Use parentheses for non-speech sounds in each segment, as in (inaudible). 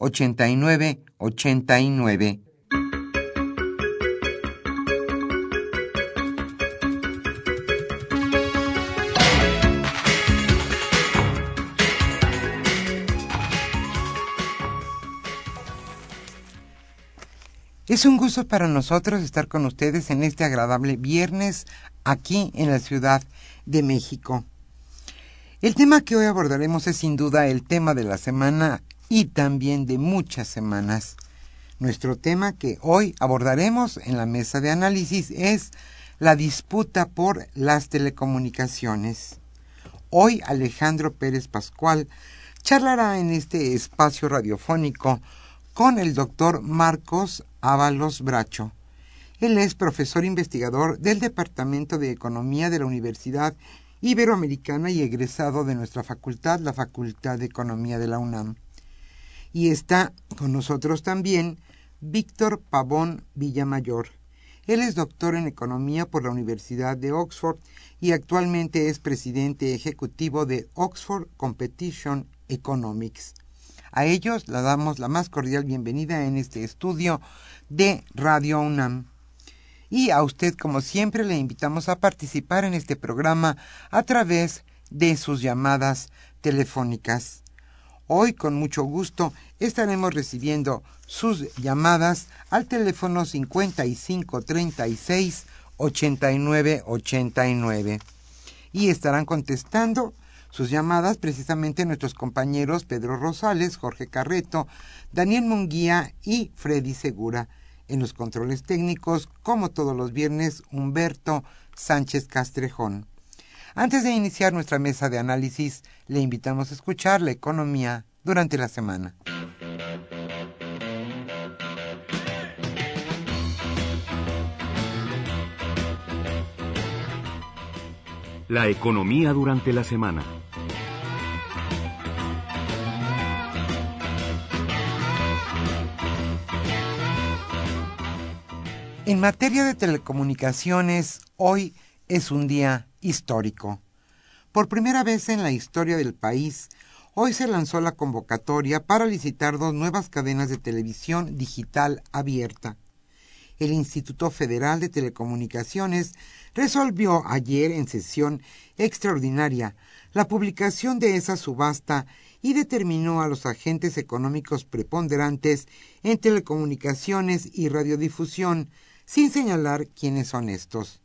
5536 8989. Es un gusto para nosotros estar con ustedes en este agradable viernes aquí en la Ciudad de México. El tema que hoy abordaremos es sin duda el tema de la semana y también de muchas semanas. Nuestro tema que hoy abordaremos en la mesa de análisis es la disputa por las telecomunicaciones. Hoy Alejandro Pérez Pascual charlará en este espacio radiofónico con el doctor Marcos Ábalos Bracho. Él es profesor investigador del Departamento de Economía de la Universidad Iberoamericana y egresado de nuestra facultad, la Facultad de Economía de la UNAM. Y está con nosotros también Víctor Pavón Villamayor. Él es doctor en Economía por la Universidad de Oxford y actualmente es presidente ejecutivo de Oxford Competition Economics. A ellos le damos la más cordial bienvenida en este estudio de Radio UNAM. Y a usted, como siempre, le invitamos a participar en este programa a través de sus llamadas telefónicas. Hoy, con mucho gusto, estaremos recibiendo sus llamadas al teléfono 5536 8989 y estarán contestando sus llamadas precisamente nuestros compañeros Pedro Rosales, Jorge Carreto, Daniel Munguía y Freddy Segura. En los controles técnicos, como todos los viernes, Humberto Sánchez Castrejón. Antes de iniciar nuestra mesa de análisis, le invitamos a escuchar la economía durante la semana. La economía durante la semana. En materia de telecomunicaciones, hoy es un día histórico. Por primera vez en la historia del país, hoy se lanzó la convocatoria para licitar dos nuevas cadenas de televisión digital abierta. El Instituto Federal de Telecomunicaciones resolvió ayer en sesión extraordinaria la publicación de esa subasta y determinó a los agentes económicos preponderantes en telecomunicaciones y radiodifusión, sin señalar quiénes son estos.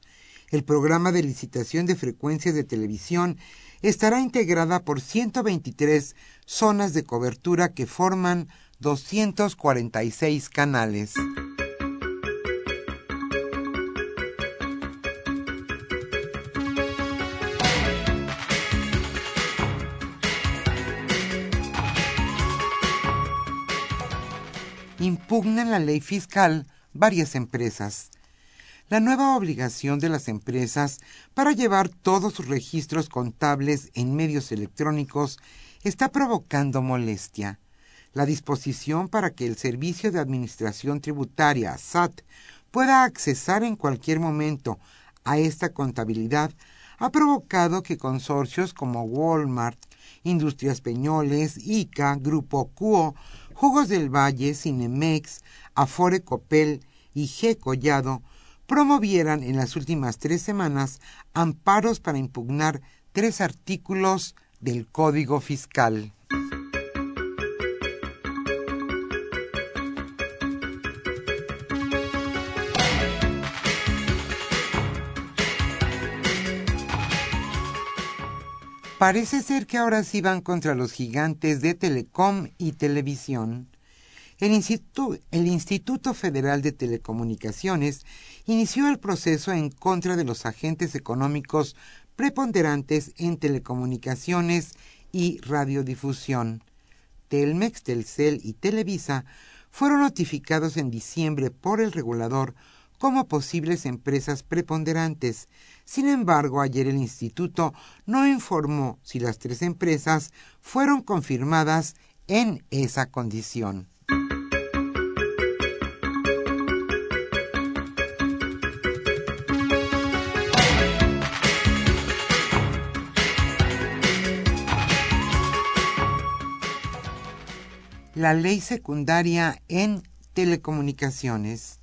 El programa de licitación de frecuencias de televisión estará integrada por 123 zonas de cobertura que forman 246 canales. impugnan la ley fiscal varias empresas. La nueva obligación de las empresas para llevar todos sus registros contables en medios electrónicos está provocando molestia. La disposición para que el Servicio de Administración Tributaria, SAT, pueda accesar en cualquier momento a esta contabilidad ha provocado que consorcios como Walmart, Industrias Peñoles, ICA, Grupo Cuo, Jugos del Valle, Cinemex, Afore Copel y G. Collado promovieran en las últimas tres semanas amparos para impugnar tres artículos del Código Fiscal. Parece ser que ahora sí van contra los gigantes de telecom y televisión. El, Instituto Federal de Telecomunicaciones inició el proceso en contra de los agentes económicos preponderantes en telecomunicaciones y radiodifusión. Telmex, Telcel y Televisa fueron notificados en diciembre por el regulador como posibles empresas preponderantes. Sin embargo, ayer el instituto no informó si las tres empresas fueron confirmadas en esa condición. La ley secundaria en telecomunicaciones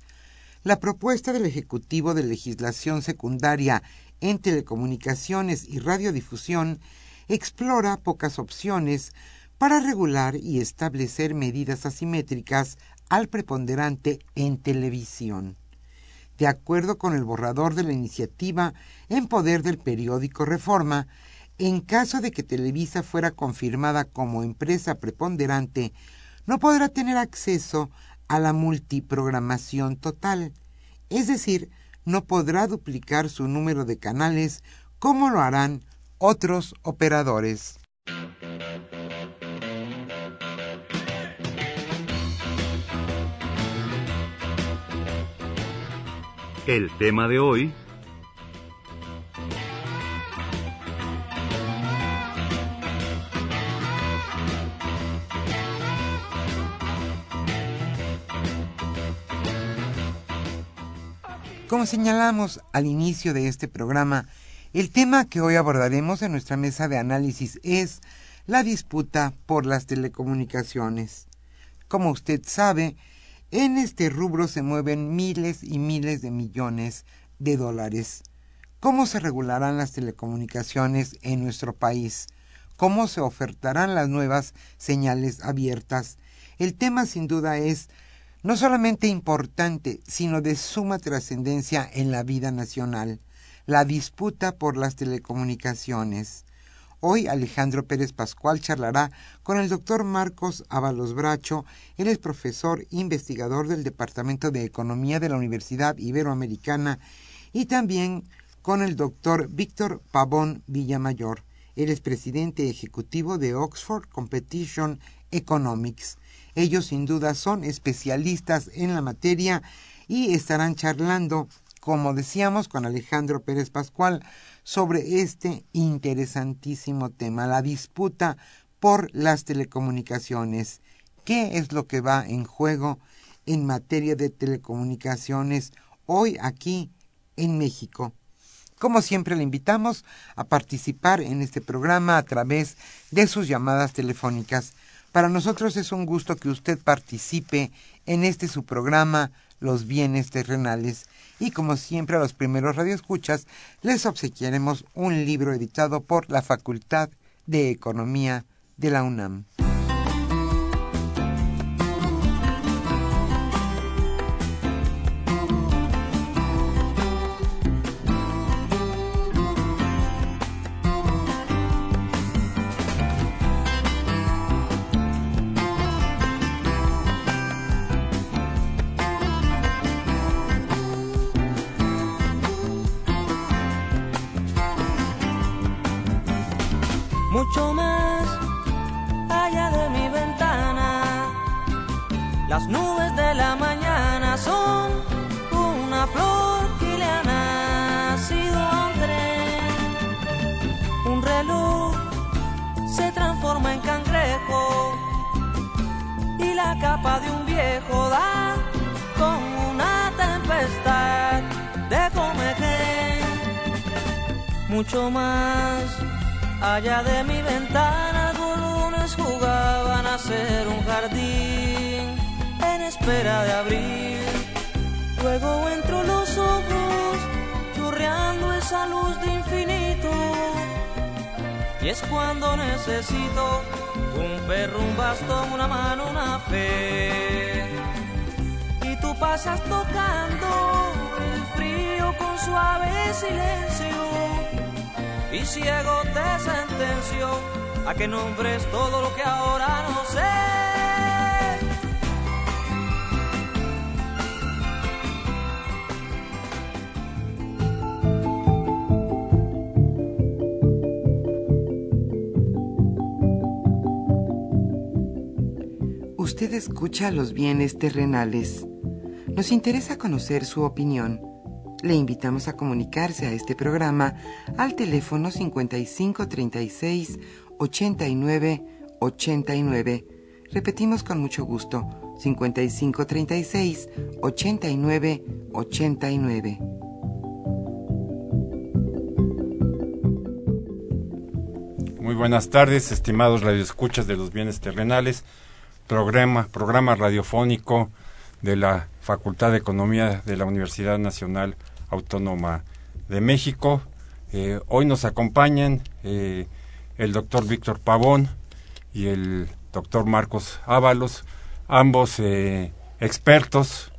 la propuesta del Ejecutivo de Legislación Secundaria en Telecomunicaciones y Radiodifusión explora pocas opciones para regular y establecer medidas asimétricas al preponderante en televisión. De acuerdo con el borrador de la iniciativa en poder del periódico Reforma, en caso de que Televisa fuera confirmada como empresa preponderante, no podrá tener acceso a la multiprogramación total, es decir, no podrá duplicar su número de canales como lo harán otros operadores. El tema de hoy Como señalamos al inicio de este programa, el tema que hoy abordaremos en nuestra mesa de análisis es la disputa por las telecomunicaciones. Como usted sabe, en este rubro se mueven miles y miles de millones de dólares. ¿Cómo se regularán las telecomunicaciones en nuestro país? ¿Cómo se ofertarán las nuevas señales abiertas? El tema sin duda es no solamente importante, sino de suma trascendencia en la vida nacional, la disputa por las telecomunicaciones. Hoy Alejandro Pérez Pascual charlará con el doctor Marcos Ábalos Bracho, él es profesor investigador del Departamento de Economía de la Universidad Iberoamericana, y también con el doctor Víctor Pavón Villamayor, él es presidente ejecutivo de Oxford Competition Economics. Ellos sin duda son especialistas en la materia y estarán charlando, como decíamos, con Alejandro Pérez Pascual sobre este interesantísimo tema, la disputa por las telecomunicaciones. ¿Qué es lo que va en juego en materia de telecomunicaciones hoy aquí en México? Como siempre, le invitamos a participar en este programa a través de sus llamadas telefónicas para nosotros es un gusto que usted participe en este su programa Los bienes terrenales y como siempre a los primeros radioescuchas les obsequiaremos un libro editado por la Facultad de Economía de la UNAM. Mucho más. Allá de mi ventana algunos jugaban a ser un jardín en espera de abrir. Luego entro los ojos churreando esa luz de infinito. Y es cuando necesito un perro, un bastón, una mano, una fe. Y tú pasas tocando el frío con suave silencio y ciego te sentenció a que nombres todo lo que ahora no sé. Usted escucha los bienes terrenales. Nos interesa conocer su opinión le invitamos a comunicarse a este programa al teléfono 5536 89 89. Repetimos con mucho gusto, 5536 89 89. Muy buenas tardes, estimados radioescuchas de los bienes terrenales, programa, programa radiofónico de la Facultad de Economía de la Universidad Nacional Autónoma de México. Eh, hoy nos acompañan eh, el doctor Víctor Pavón y el doctor Marcos Ábalos, ambos eh, expertos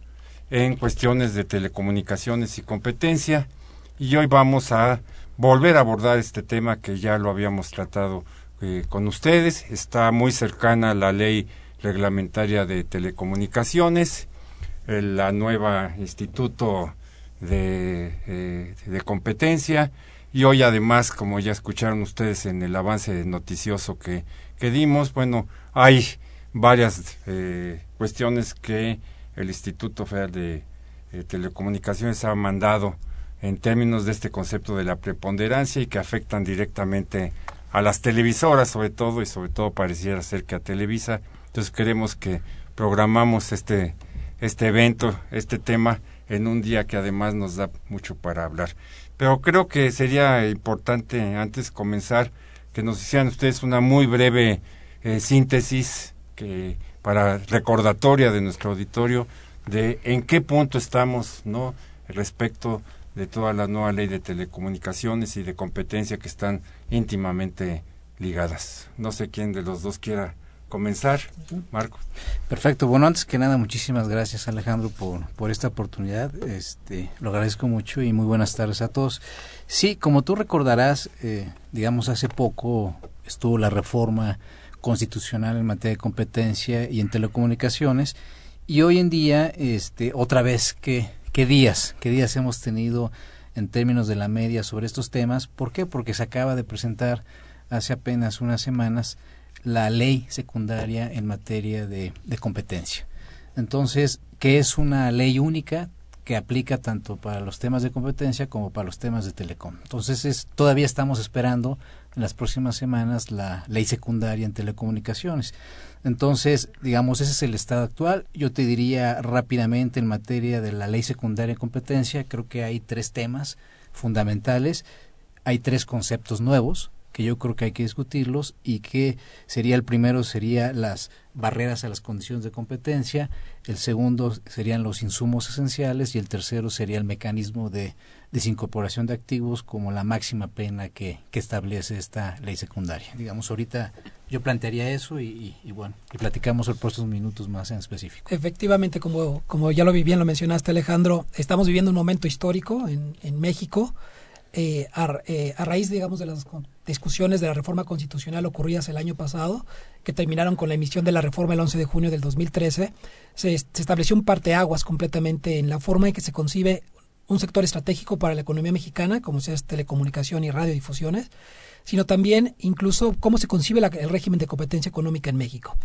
en cuestiones de telecomunicaciones y competencia. Y hoy vamos a volver a abordar este tema que ya lo habíamos tratado con ustedes. Está muy cercana a la ley reglamentaria de telecomunicaciones, la nueva Instituto eh, de, competencia y hoy además, como ya escucharon ustedes en el avance noticioso que, que dimos, bueno, hay varias eh, cuestiones que el Instituto Federal de eh, Telecomunicaciones ha mandado en términos de este concepto de la preponderancia y que afectan directamente a las televisoras sobre todo y sobre todo pareciera ser que a Televisa. Entonces queremos que programamos este, este evento, este tema en un día que además nos da mucho para hablar. Pero creo que sería importante antes comenzar que nos hicieran ustedes una muy breve eh, síntesis que para recordatoria de nuestro auditorio de en qué punto estamos, ¿no? respecto de toda la nueva ley de telecomunicaciones y de competencia que están íntimamente ligadas. No sé quién de los dos quiera comenzar. Marco. Perfecto. Bueno, antes que nada, muchísimas gracias Alejandro por, por esta oportunidad. Este, lo agradezco mucho y muy buenas tardes a todos. Sí, como tú recordarás, eh, digamos, hace poco estuvo la reforma constitucional en materia de competencia y en telecomunicaciones y hoy en día, este, otra vez, ¿qué, qué días? ¿Qué días hemos tenido en términos de la media sobre estos temas? ¿Por qué? Porque se acaba de presentar hace apenas unas semanas la ley secundaria en materia de, competencia. Entonces, que es una ley única que aplica tanto para los temas de competencia como para los temas de telecom. Entonces, es, todavía estamos esperando en las próximas semanas la ley secundaria en telecomunicaciones. Entonces, digamos, ese es el estado actual. Yo te diría rápidamente en materia de la ley secundaria en competencia, creo que hay tres temas fundamentales. Hay tres conceptos nuevos que yo creo que hay que discutirlos y que sería el primero sería las barreras a las condiciones de competencia, el segundo serían los insumos esenciales y el tercero sería el mecanismo de desincorporación de activos como la máxima pena que, que establece esta ley secundaria. Digamos, ahorita yo plantearía eso y, bueno, y platicamos por estos minutos más en específico. Efectivamente, como, como ya lo bien lo mencionaste Alejandro, estamos viviendo un momento histórico en, en México eh, eh, a, raíz, digamos, de las discusiones de la reforma constitucional ocurridas el año pasado, que terminaron con la emisión de la reforma el 11 de junio del 2013, se, se estableció un parteaguas completamente en la forma en que se concibe un sector estratégico para la economía mexicana, como sea telecomunicación y radiodifusiones, sino también incluso cómo se concibe el régimen de competencia económica en México.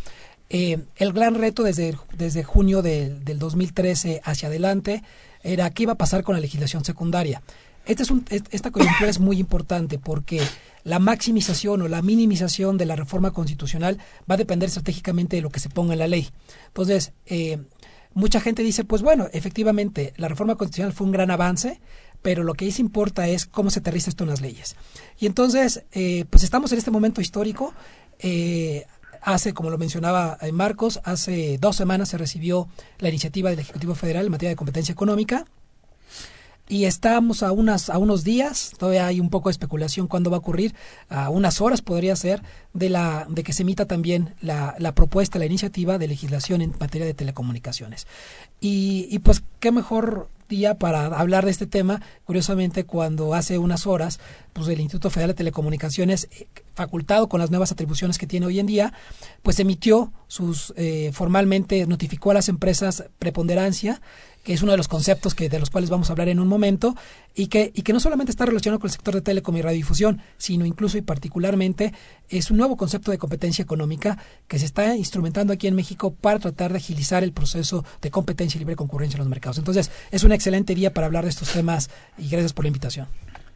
Eh, el gran reto desde, desde junio del 2013 hacia adelante era qué iba a pasar con la legislación secundaria. Este es un, esta coyuntura es muy importante porque la maximización o la minimización de la reforma constitucional va a depender estratégicamente de lo que se ponga en la ley. Entonces, eh, mucha gente dice, pues bueno, efectivamente, la reforma constitucional fue un gran avance, pero lo que sí importa es cómo se aterriza esto en las leyes. Y entonces, eh, pues estamos en este momento histórico. Eh, hace, como lo mencionaba eh, Marcos, hace dos semanas se recibió la iniciativa del Ejecutivo Federal en materia de competencia económica y estamos a unas a unos días todavía hay un poco de especulación cuándo va a ocurrir a unas horas podría ser de la de que se emita también la, la propuesta la iniciativa de legislación en materia de telecomunicaciones. Y, y pues qué mejor día para hablar de este tema curiosamente cuando hace unas horas pues el Instituto Federal de Telecomunicaciones eh, facultado con las nuevas atribuciones que tiene hoy en día pues emitió sus eh, formalmente notificó a las empresas preponderancia que es uno de los conceptos que, de los cuales vamos a hablar en un momento, y que, y que no solamente está relacionado con el sector de telecom y radiodifusión, sino incluso y particularmente es un nuevo concepto de competencia económica que se está instrumentando aquí en México para tratar de agilizar el proceso de competencia y libre concurrencia en los mercados. Entonces, es un excelente día para hablar de estos temas y gracias por la invitación.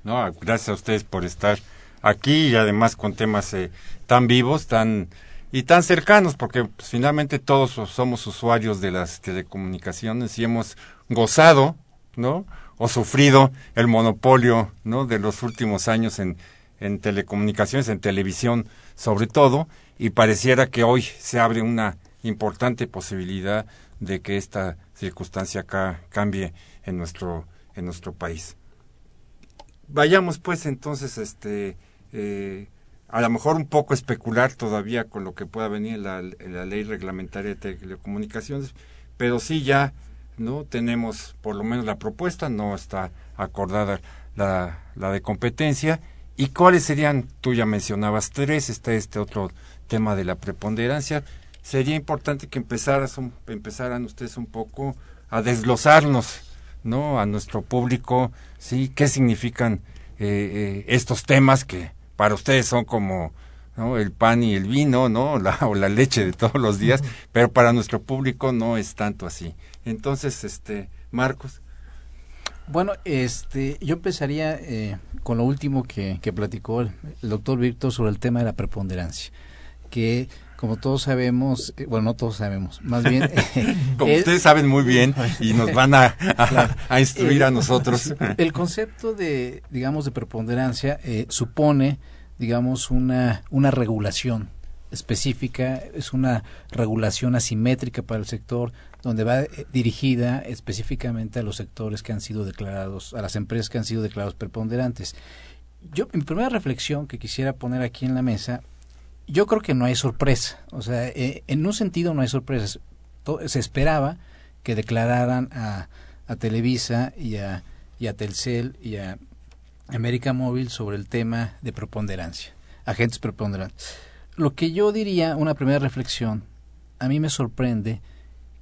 No, gracias a ustedes por estar aquí y además con temas eh, tan vivos, tan y tan cercanos, porque pues, finalmente todos somos usuarios de las telecomunicaciones y hemos gozado, ¿no? O sufrido el monopolio, ¿no? De los últimos años en, en telecomunicaciones, en televisión sobre todo, y pareciera que hoy se abre una importante posibilidad de que esta circunstancia acá cambie en nuestro en nuestro país. Vayamos pues entonces este eh, a lo mejor un poco especular todavía con lo que pueda venir en la, ley reglamentaria de telecomunicaciones, pero sí ya no tenemos por lo menos la propuesta, no está acordada la, la de competencia. ¿Y cuáles serían? Tú ya mencionabas tres, está este otro tema de la preponderancia. Sería importante que empezaras empezaran ustedes un poco a desglosarnos, ¿no? A nuestro público, ¿sí? ¿Qué significan eh, eh, estos temas que para ustedes son como ¿no? el pan y el vino, ¿no? La, (laughs) o la leche de todos los días, pero para nuestro público no es tanto así. Entonces, este, Marcos. Bueno, este, yo empezaría eh, con lo último que, que platicó el, el, doctor Víctor sobre el tema de la preponderancia, que como todos sabemos, eh, bueno, no todos sabemos, más bien... Eh, (laughs) (laughs) como es, ustedes saben muy bien y nos van a, a, claro, a instruir el, a nosotros. (laughs) El concepto de, digamos, de preponderancia eh, supone, digamos, una, una regulación específica, es una regulación asimétrica para el sector, donde va dirigida específicamente a los sectores que han sido declarados, a las empresas que han sido declarados preponderantes. Yo, mi primera reflexión que quisiera poner aquí en la mesa yo creo que no hay sorpresa. O sea, eh, en un sentido no hay sorpresas. Se esperaba que declararan a, a Televisa y a, Telcel y a América Móvil sobre el tema de preponderancia, agentes preponderantes. Lo que yo diría, una primera reflexión, a mí me sorprende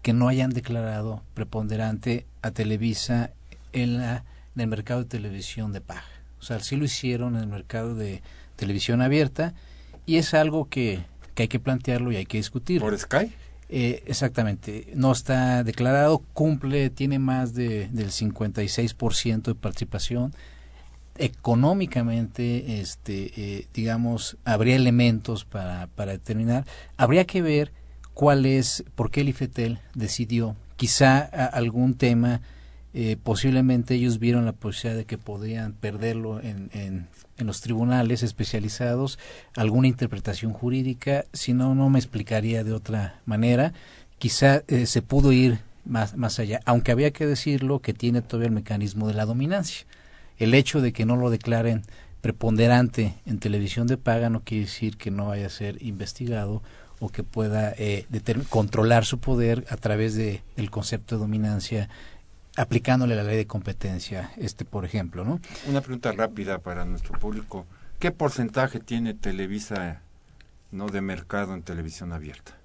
que no hayan declarado preponderante a Televisa en, la, en el mercado de televisión de paga. O sea, sí lo hicieron en el mercado de televisión abierta y es algo que, que hay que plantearlo y hay que discutir. ¿Por Sky? Eh, exactamente, no está declarado, cumple, tiene más de, del 56% de participación. Económicamente, este, eh, digamos, habría elementos para, para determinar. Habría que ver cuál es, por qué el IFETEL decidió, quizá a, algún tema, eh, posiblemente ellos vieron la posibilidad de que podían perderlo en, en, en los tribunales especializados alguna interpretación jurídica, si no, no me explicaría de otra manera. Quizá eh, se pudo ir más, más allá, aunque había que decirlo que tiene todavía el mecanismo de la dominancia. El hecho de que no lo declaren preponderante en televisión de paga no quiere decir que no vaya a ser investigado o que pueda eh, controlar su poder a través de, del concepto de dominancia aplicándole la ley de competencia, este por ejemplo, ¿no? Una pregunta rápida para nuestro público. ¿Qué porcentaje tiene Televisa no de mercado en televisión abierta?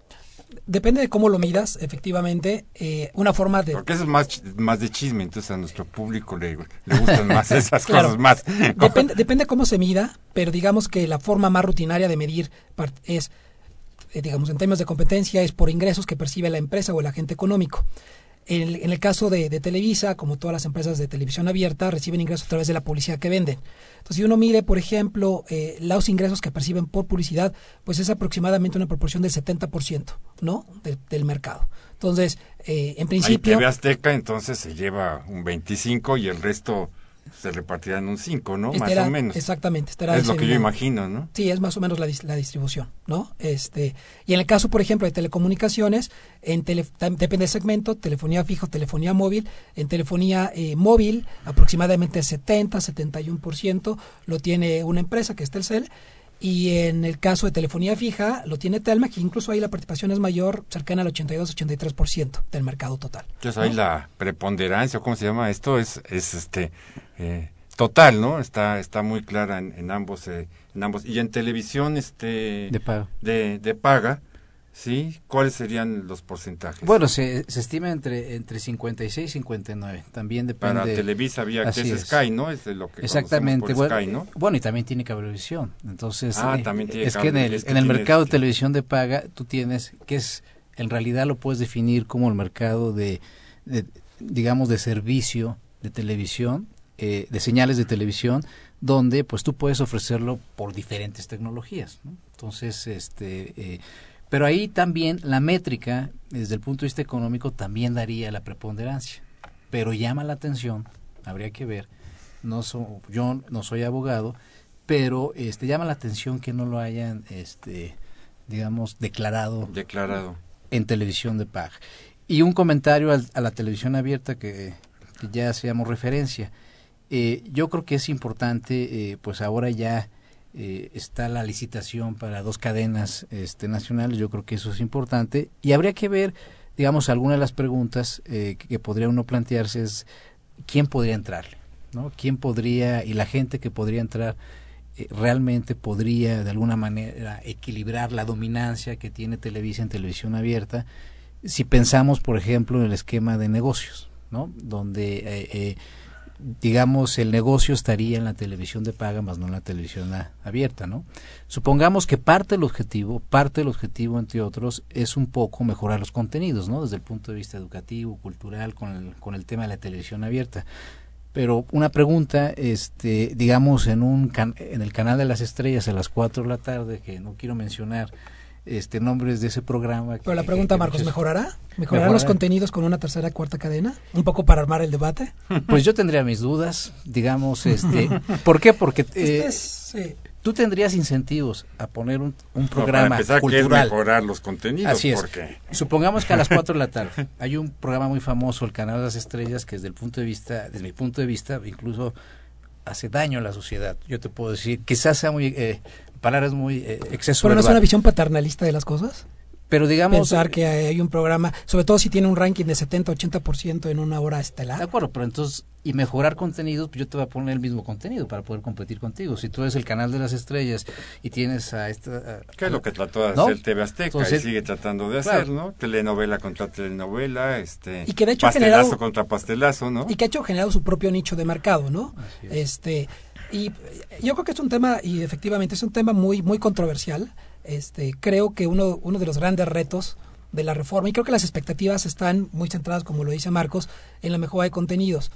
Depende de cómo lo midas, efectivamente. Eh, una forma de. Porque eso es más, más de chisme, entonces a nuestro público le, le gustan más (laughs) esas claro. cosas más. Depende, depende cómo se mida, pero digamos que la forma más rutinaria de medir es, eh, digamos, en términos de competencia, es por ingresos que percibe la empresa o el agente económico. En el, en el caso de, de, Televisa, como todas las empresas de televisión abierta, reciben ingresos a través de la publicidad que venden. Entonces, si uno mide, por ejemplo, eh, los ingresos que perciben por publicidad, pues es aproximadamente una proporción del 70%, ¿no? De, del mercado. Entonces, eh, en principio... Ahí TV Azteca entonces se lleva un 25 y el resto se repartirán un 5, ¿no? Este más era- o menos. Exactamente. estará Es lo que yo imagino, ¿no? Sí, es más o menos la, dis- la distribución, ¿no? Este, y en el caso, por ejemplo, de telecomunicaciones, en tele- depende del segmento, telefonía fijo, telefonía móvil. En telefonía eh, móvil, aproximadamente 70, 71% lo tiene una empresa que es Telcel. Y en el caso de telefonía fija, lo tiene Telmex, que incluso ahí la participación es mayor, cercana al 82-83% del mercado total. Entonces ¿no? ahí la preponderancia, o ¿cómo se llama esto? Es, es este eh, total, ¿no? Está, está muy clara en, en ambos, eh, en ambos. Y en televisión, este, de, de paga, ¿sí? ¿Cuáles serían los porcentajes? Bueno, se, se estima entre, entre 56 y 59. También depende. para Televisa había que es es. Sky, ¿no? Es de lo que Exactamente. conocemos Bueno, por Sky, ¿no? bueno, y también tiene cablevisión. Entonces, Ah, eh, también tiene es que en el, es que en el mercado de televisión de paga tú tienes, que es, en realidad lo puedes definir como el mercado de, de, digamos, de servicio de televisión, eh, de señales de televisión, donde pues tú puedes ofrecerlo por diferentes tecnologías. ¿no? Entonces, este... Eh, pero ahí también la métrica, desde el punto de vista económico, también daría la preponderancia. Pero llama la atención, habría que ver, no so- yo no soy abogado, pero este llama la atención que no lo hayan, este, digamos, declarado Declarado. en televisión de paga. Y un comentario al- a la televisión abierta que, que ya hacíamos referencia. Eh, yo creo que es importante, eh, pues ahora ya eh, está la licitación para dos cadenas este, nacionales, yo creo que eso es importante. Y habría que ver, digamos, algunas de las preguntas eh, que, que podría uno plantearse es quién podría entrarle, ¿no? ¿Quién podría, y la gente que podría entrar, eh, realmente podría de alguna manera equilibrar la dominancia que tiene Televisa en televisión abierta si pensamos por ejemplo en el esquema de negocios no donde eh, eh, digamos el negocio estaría en la televisión de paga más no en la televisión abierta no supongamos que parte del objetivo parte del objetivo entre otros es un poco mejorar los contenidos no desde el punto de vista educativo cultural con el, con el tema de la televisión abierta. Pero una pregunta, este, digamos, en un can- en el canal de las estrellas a las 4 de la tarde, que no quiero mencionar este nombres de ese programa. Pero la pregunta, que Marcos, muchos- ¿mejorará? ¿Mejorarán Mejorará. los contenidos con una tercera, cuarta cadena? Un poco para armar el debate. (laughs) Pues yo tendría mis dudas, digamos, este, (laughs) ¿por qué? Porque eh, Este es, sí. tú tendrías incentivos a poner un, un No, para programa empezar, que es cultural. mejorar los contenidos. Así es. Porque Supongamos que a las (laughs) 4 de la tarde hay un programa muy famoso, el Canal de las Estrellas, que desde el punto de vista, desde mi punto de vista, incluso hace daño a la sociedad. Yo te puedo decir, quizás sea muy, eh, palabras muy eh, exceso ¿Pero no es una visión paternalista de las cosas? pero digamos, Pensar que hay un programa, sobre todo si tiene un ranking de 70-80% en una hora de estelar. acuerdo, pero entonces, y mejorar contenidos, pues yo te voy a poner el mismo contenido para poder competir contigo. Si tú eres el Canal de las Estrellas y tienes a esta... a- ¿Qué es lo que trató de ¿No? hacer TV Azteca Entonces, y sigue tratando de claro. hacer, ¿no? Telenovela contra telenovela, este Y que de hecho ha pastelazo generado- contra pastelazo, ¿no? y que ha hecho generado su propio nicho de mercado, ¿no? Es. Este y yo creo que es un tema y efectivamente es un tema muy muy controversial. Este creo que uno uno de los grandes retos de la reforma y creo que las expectativas están muy centradas, como lo dice Marcos, en la mejora de contenidos.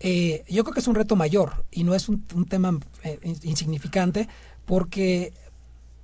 Eh, yo creo que es un reto mayor y no es un, tema eh, in- insignificante porque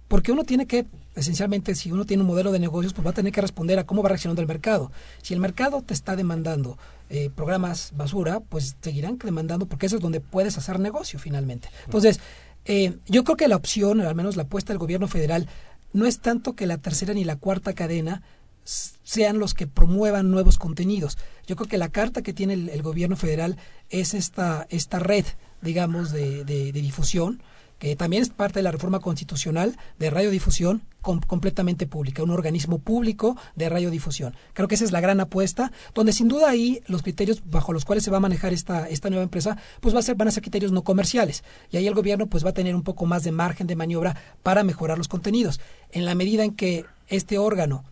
porque uno tiene que, esencialmente, si uno tiene un modelo de negocios, pues va a tener que responder a cómo va reaccionando el mercado. Si el mercado te está demandando eh, programas basura, pues seguirán demandando porque eso es donde puedes hacer negocio finalmente. Entonces, eh, yo creo que la opción, al menos la apuesta del gobierno federal, no es tanto que la tercera ni la cuarta cadena sean los que promuevan nuevos contenidos. Yo creo que la carta que tiene el, el gobierno federal es esta, esta red, digamos, de, de- de difusión, que también es parte de la reforma constitucional de radiodifusión com- completamente pública, un organismo público de radiodifusión. Creo que esa es la gran apuesta, donde sin duda ahí los criterios bajo los cuales se va a manejar esta, esta nueva empresa, pues va a ser, van a ser criterios no comerciales. Y ahí el gobierno pues va a tener un poco más de margen de maniobra para mejorar los contenidos. En la medida en que este órgano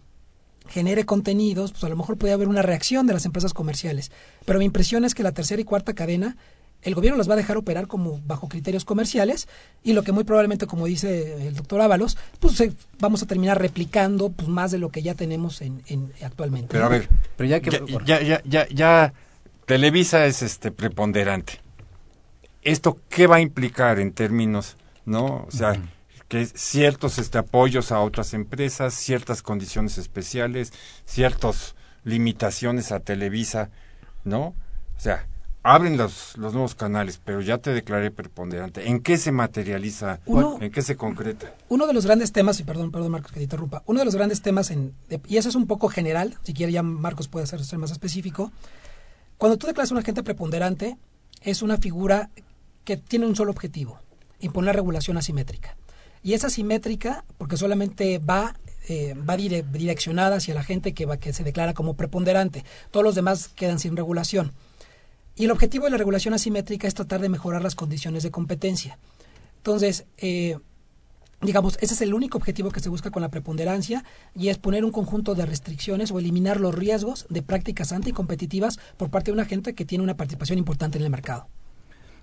genere contenidos, pues a lo mejor puede haber una reacción de las empresas comerciales. Pero mi impresión es que la tercera y cuarta cadena, el gobierno las va a dejar operar como bajo criterios comerciales y lo que muy probablemente, como dice el doctor Ábalos, pues eh, vamos a terminar replicando pues más de lo que ya tenemos en, en- actualmente. Pero a ver, Pero ya que... ya, ya, ya, ya, ya Televisa es este preponderante. ¿Esto qué va a implicar en términos, no? O sea, que ciertos este apoyos a otras empresas, ciertas condiciones especiales, ciertas limitaciones a Televisa, ¿no? O sea, abren los, los nuevos canales, pero ya te declaré preponderante. ¿En qué se materializa? ¿En qué se concreta? Uno de los grandes temas, y perdón, perdón Marcos que te interrumpa, uno de los grandes temas, en, y eso es un poco general, si quiere ya Marcos puede ser más específico, cuando tú declaras a un agente preponderante, es una figura que tiene un solo objetivo, imponer regulación asimétrica. Y es asimétrica porque solamente va eh, va direccionada hacia la gente que, va, que se declara como preponderante. Todos los demás quedan sin regulación. Y el objetivo de la regulación asimétrica es tratar de mejorar las condiciones de competencia. Entonces, eh, digamos, ese es el único objetivo que se busca con la preponderancia y es poner un conjunto de restricciones o eliminar los riesgos de prácticas anticompetitivas por parte de una gente que tiene una participación importante en el mercado.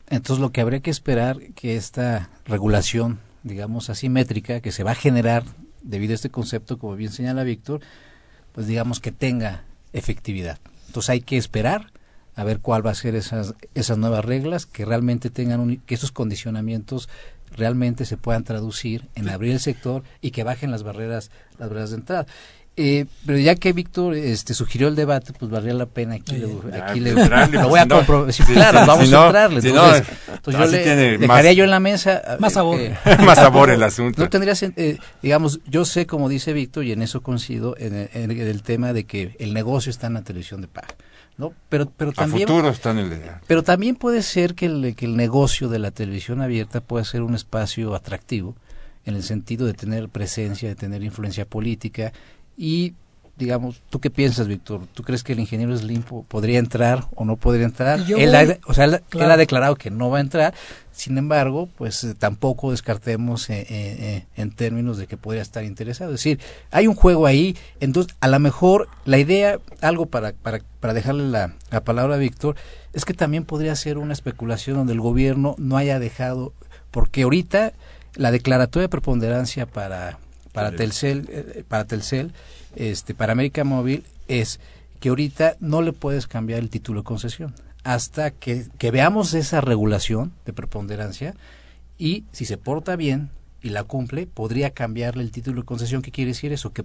Entonces, lo que habría que esperar que esta regulación, digamos, asimétrica, que se va a generar debido a este concepto, como bien señala Víctor, pues digamos que tenga efectividad. Entonces hay que esperar a ver cuál va a ser esas, esas nuevas reglas, que realmente tengan que esos condicionamientos realmente se puedan traducir en abrir el sector y que bajen las barreras, las barreras de entrada. Eh, pero ya que Víctor este, sugirió el debate, pues valdría la pena aquí, le, aquí le, lo voy a comprobar. claro, vamos a entrarle. Entonces, entonces yo le dejaría yo en la mesa. Más sabor. (laughs) más sabor el asunto. No tendría, eh, digamos, yo sé, como dice Víctor, y en eso coincido, en, en, el tema de que el negocio está en la televisión de paga. ¿no? Pero, pero también, futuro está en el... Pero también puede ser que el, que el negocio de la televisión abierta pueda ser un espacio atractivo en el sentido de tener presencia, de tener influencia política y, digamos, ¿tú qué piensas, Víctor? ¿Tú crees que el ingeniero Slim podría entrar o no podría entrar? él, ha, o sea, él, ha declarado que no va a entrar. Sin embargo, pues eh, tampoco descartemos eh, eh, en términos de que podría estar interesado. Es decir, hay un juego ahí. Entonces, a lo mejor la idea, algo para, para, para dejarle la, la palabra a Víctor, es que también podría ser una especulación donde el gobierno no haya dejado, porque ahorita la declaratoria de preponderancia para para Telcel, eh, para Telcel, este, para América Móvil es que ahorita no le puedes cambiar el título de concesión hasta que, veamos esa regulación de preponderancia y si se porta bien y la cumple, podría cambiarle el título de concesión. ¿Qué quiere decir eso? Que,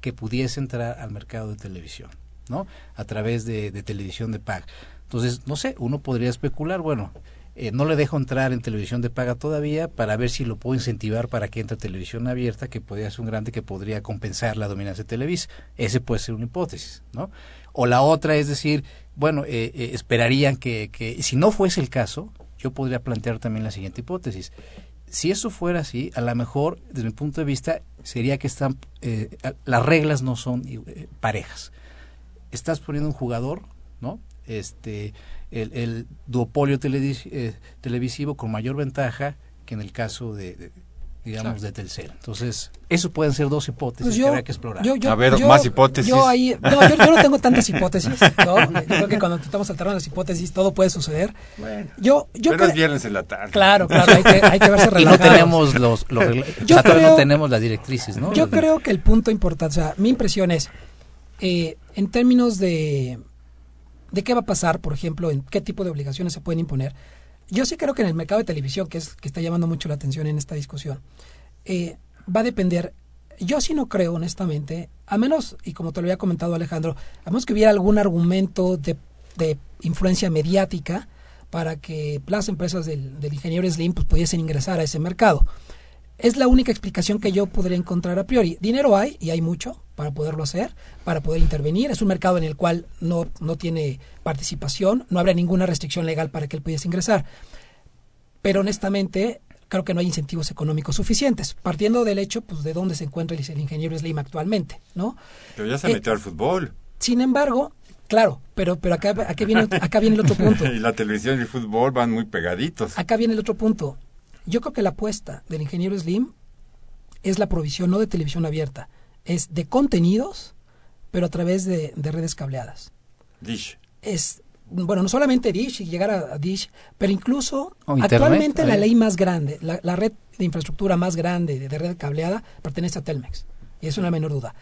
que pudiese entrar al mercado de televisión, ¿no? A través de, de televisión de paga. Entonces, no sé, uno podría especular, bueno, eh, no le dejo entrar en televisión de paga todavía para ver si lo puedo incentivar para que entre a televisión abierta, que podría ser un grande que podría compensar la dominancia de Televisa. Ese puede ser una hipótesis, ¿no? O la otra es decir, bueno, eh, eh, esperarían que, que, si no fuese el caso, yo podría plantear también la siguiente hipótesis. Si eso fuera así, a lo mejor, desde mi punto de vista, sería que están, las reglas no son parejas. Estás poniendo un jugador, ¿no? Este, el, duopolio eh, televisivo con mayor ventaja que en el caso de, digamos, de Telcel. Entonces, eso pueden ser dos hipótesis pues que habría que explorar. a ver, más hipótesis. Yo, ahí, no, yo, no tengo tantas hipótesis. (laughs) ¿no? Yo creo que cuando estamos alterando las hipótesis, todo puede suceder. Bueno, yo, yo pero es viernes en la tarde. Claro, claro, hay que, hay que verse relajados. (laughs) Y no tenemos los, los yo creo, no tenemos las directrices, ¿no? Yo creo que el punto importante, o sea, mi impresión es, eh, en términos de de qué va a pasar, por ejemplo, en qué tipo de obligaciones se pueden imponer. Yo sí creo que en el mercado de televisión, que es que está llamando mucho la atención en esta discusión, eh, va a depender. Yo sí no creo, honestamente, a menos, y como te lo había comentado Alejandro, a menos que hubiera algún argumento de, de influencia mediática para que las empresas del, del ingeniero Slim pues, pudiesen ingresar a ese mercado. Es la única explicación que yo podría encontrar a priori. Dinero hay, y hay mucho, para poderlo hacer, para poder intervenir. Es un mercado en el cual no, no tiene participación, no habrá ninguna restricción legal para que él pudiese ingresar. Pero honestamente, creo que no hay incentivos económicos suficientes, partiendo del hecho pues, de dónde se encuentra el, ingeniero Slim actualmente. ¿no? Pero ya se metió al fútbol. Sin embargo, Claro, pero, pero acá, acá, viene, acá viene el otro punto. (laughs) y la televisión y el fútbol van muy pegaditos. Acá viene el otro punto. Yo creo que la apuesta del ingeniero Slim es la provisión no de televisión abierta, es de contenidos, pero a través de, redes cableadas. Dish. Es, bueno, no solamente Dish y llegar a, Dish, pero incluso actualmente la ley más grande, la, red de infraestructura más grande de, red cableada pertenece a Telmex. Y es una menor duda.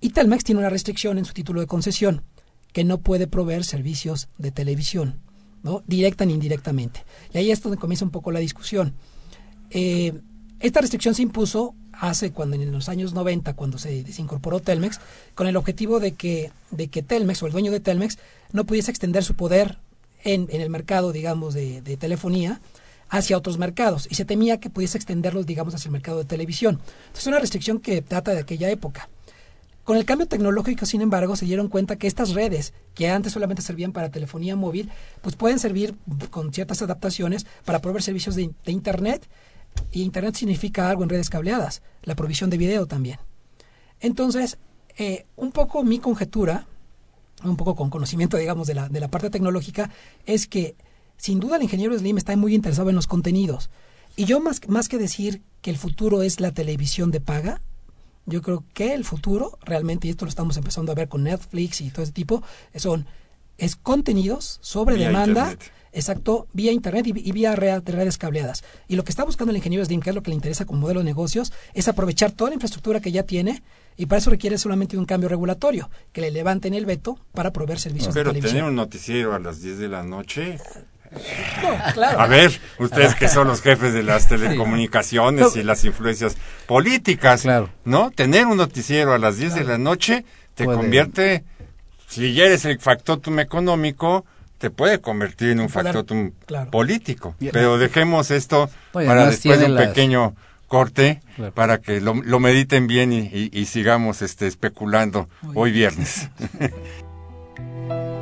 Y Telmex tiene una restricción en su título de concesión, que no puede proveer servicios de televisión. ¿No? directa ni indirectamente. Y ahí es donde comienza un poco la discusión. Eh, esta restricción se impuso hace cuando en los años 90 cuando se desincorporó Telmex con el objetivo de que de que Telmex o el dueño de Telmex no pudiese extender su poder en, en el mercado, digamos, de, de telefonía hacia otros mercados y se temía que pudiese extenderlos, digamos, hacia el mercado de televisión. Entonces, es una restricción que data de aquella época. Con el cambio tecnológico, sin embargo, se dieron cuenta que estas redes, que antes solamente servían para telefonía móvil, pues pueden servir con ciertas adaptaciones para proveer servicios de, Internet. Y Internet significa algo en redes cableadas, la provisión de video también. Entonces, eh, un poco mi conjetura, un poco con conocimiento, digamos, de la, de la parte tecnológica, es que sin duda el ingeniero Slim está muy interesado en los contenidos. Y yo más, más que decir que el futuro es la televisión de paga, yo creo que el futuro, realmente, y esto lo estamos empezando a ver con Netflix y todo ese tipo, son es contenidos sobre Vía demanda, Internet. exacto, vía internet y, y vía redes cableadas. Y lo que está buscando el ingeniero Slim, que es lo que le interesa como modelo de negocios, es aprovechar toda la infraestructura que ya tiene y para eso requiere solamente un cambio regulatorio, que le levanten el veto para proveer servicios Pero de tener televisión. un noticiero a las 10 de la noche. No, claro. A ver, ustedes que son los jefes de las telecomunicaciones y las influencias políticas, Claro. ¿no? Tener un noticiero a las 10 de la noche te Puede- convierte, si ya eres el factotum económico, te puede convertir en un factotum político. Pero dejemos esto Oye, para después de un las- pequeño corte, Claro. para que lo, lo mediten bien y, y- y sigamos este, especulando Muy hoy viernes. (laughs)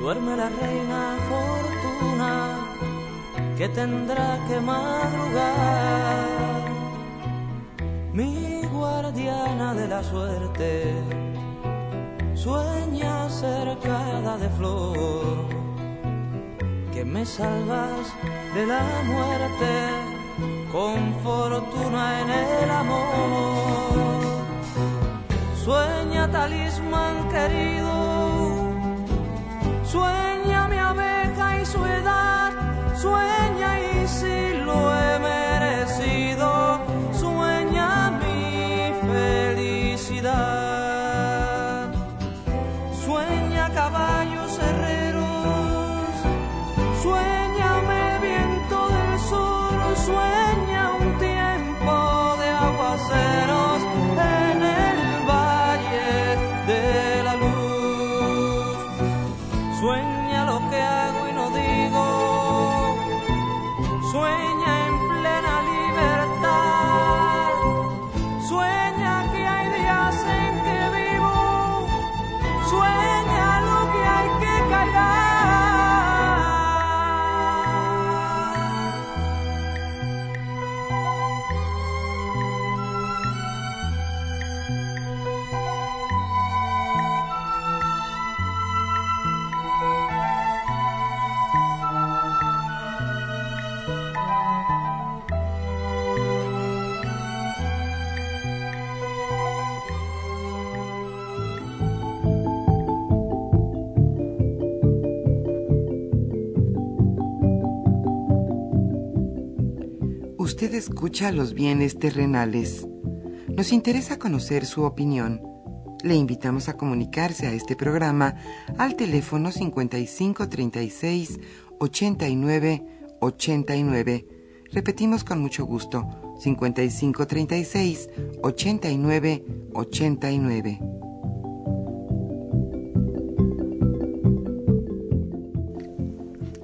Duerme la reina fortuna que tendrá que madrugar. Mi guardiana de la suerte sueña cercada de flor que me salvas de la muerte con fortuna en el amor. Sueña talismán querido, sueña mi abeja y su edad, sueña Escucha los bienes terrenales. Nos interesa conocer su opinión. Le invitamos a comunicarse a este programa al teléfono 5536 89 89. Repetimos con mucho gusto, 5536 89 89.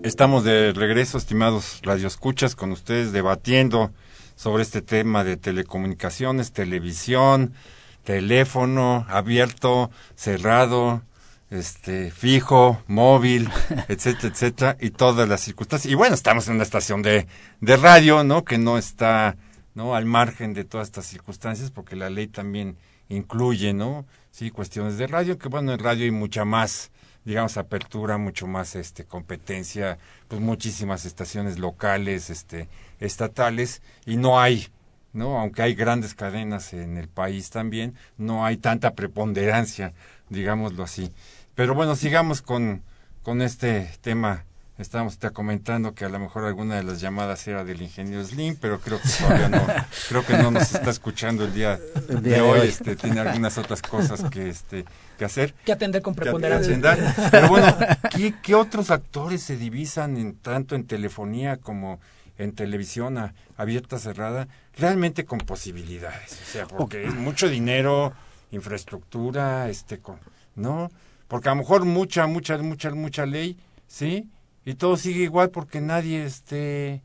Estamos de regreso, estimados radioescuchas, con ustedes debatiendo sobre este tema de telecomunicaciones, televisión, teléfono abierto, cerrado, este fijo, móvil, (laughs) etcétera, etcétera, y todas las circunstancias. Y bueno, estamos en una estación de, de radio, ¿no? Que no está, ¿no? Al margen de todas estas circunstancias, porque la ley también incluye, ¿no? Sí, cuestiones de radio, que bueno, en radio hay mucha más digamos apertura, mucho más este competencia, pues muchísimas estaciones locales, este estatales y no hay ¿no? Aunque hay grandes cadenas en el país también, no hay tanta preponderancia, digámoslo así. Pero bueno, sigamos con, con este tema. Estábamos comentando que a lo mejor alguna de las llamadas era del ingeniero Slim, pero creo que todavía no, (laughs) creo que no nos está escuchando el día, de, hoy. Este, tiene algunas otras cosas que, este, que hacer. Que atender con preponderancia. Pero bueno, ¿qué, ¿qué otros actores se divisan en, tanto en telefonía como en televisión abierta, cerrada, realmente con posibilidades. O sea, porque es mucho dinero, infraestructura, este, con, ¿no? Porque a lo mejor mucha, mucha, mucha, mucha ley, ¿sí? Y todo sigue igual porque nadie, este,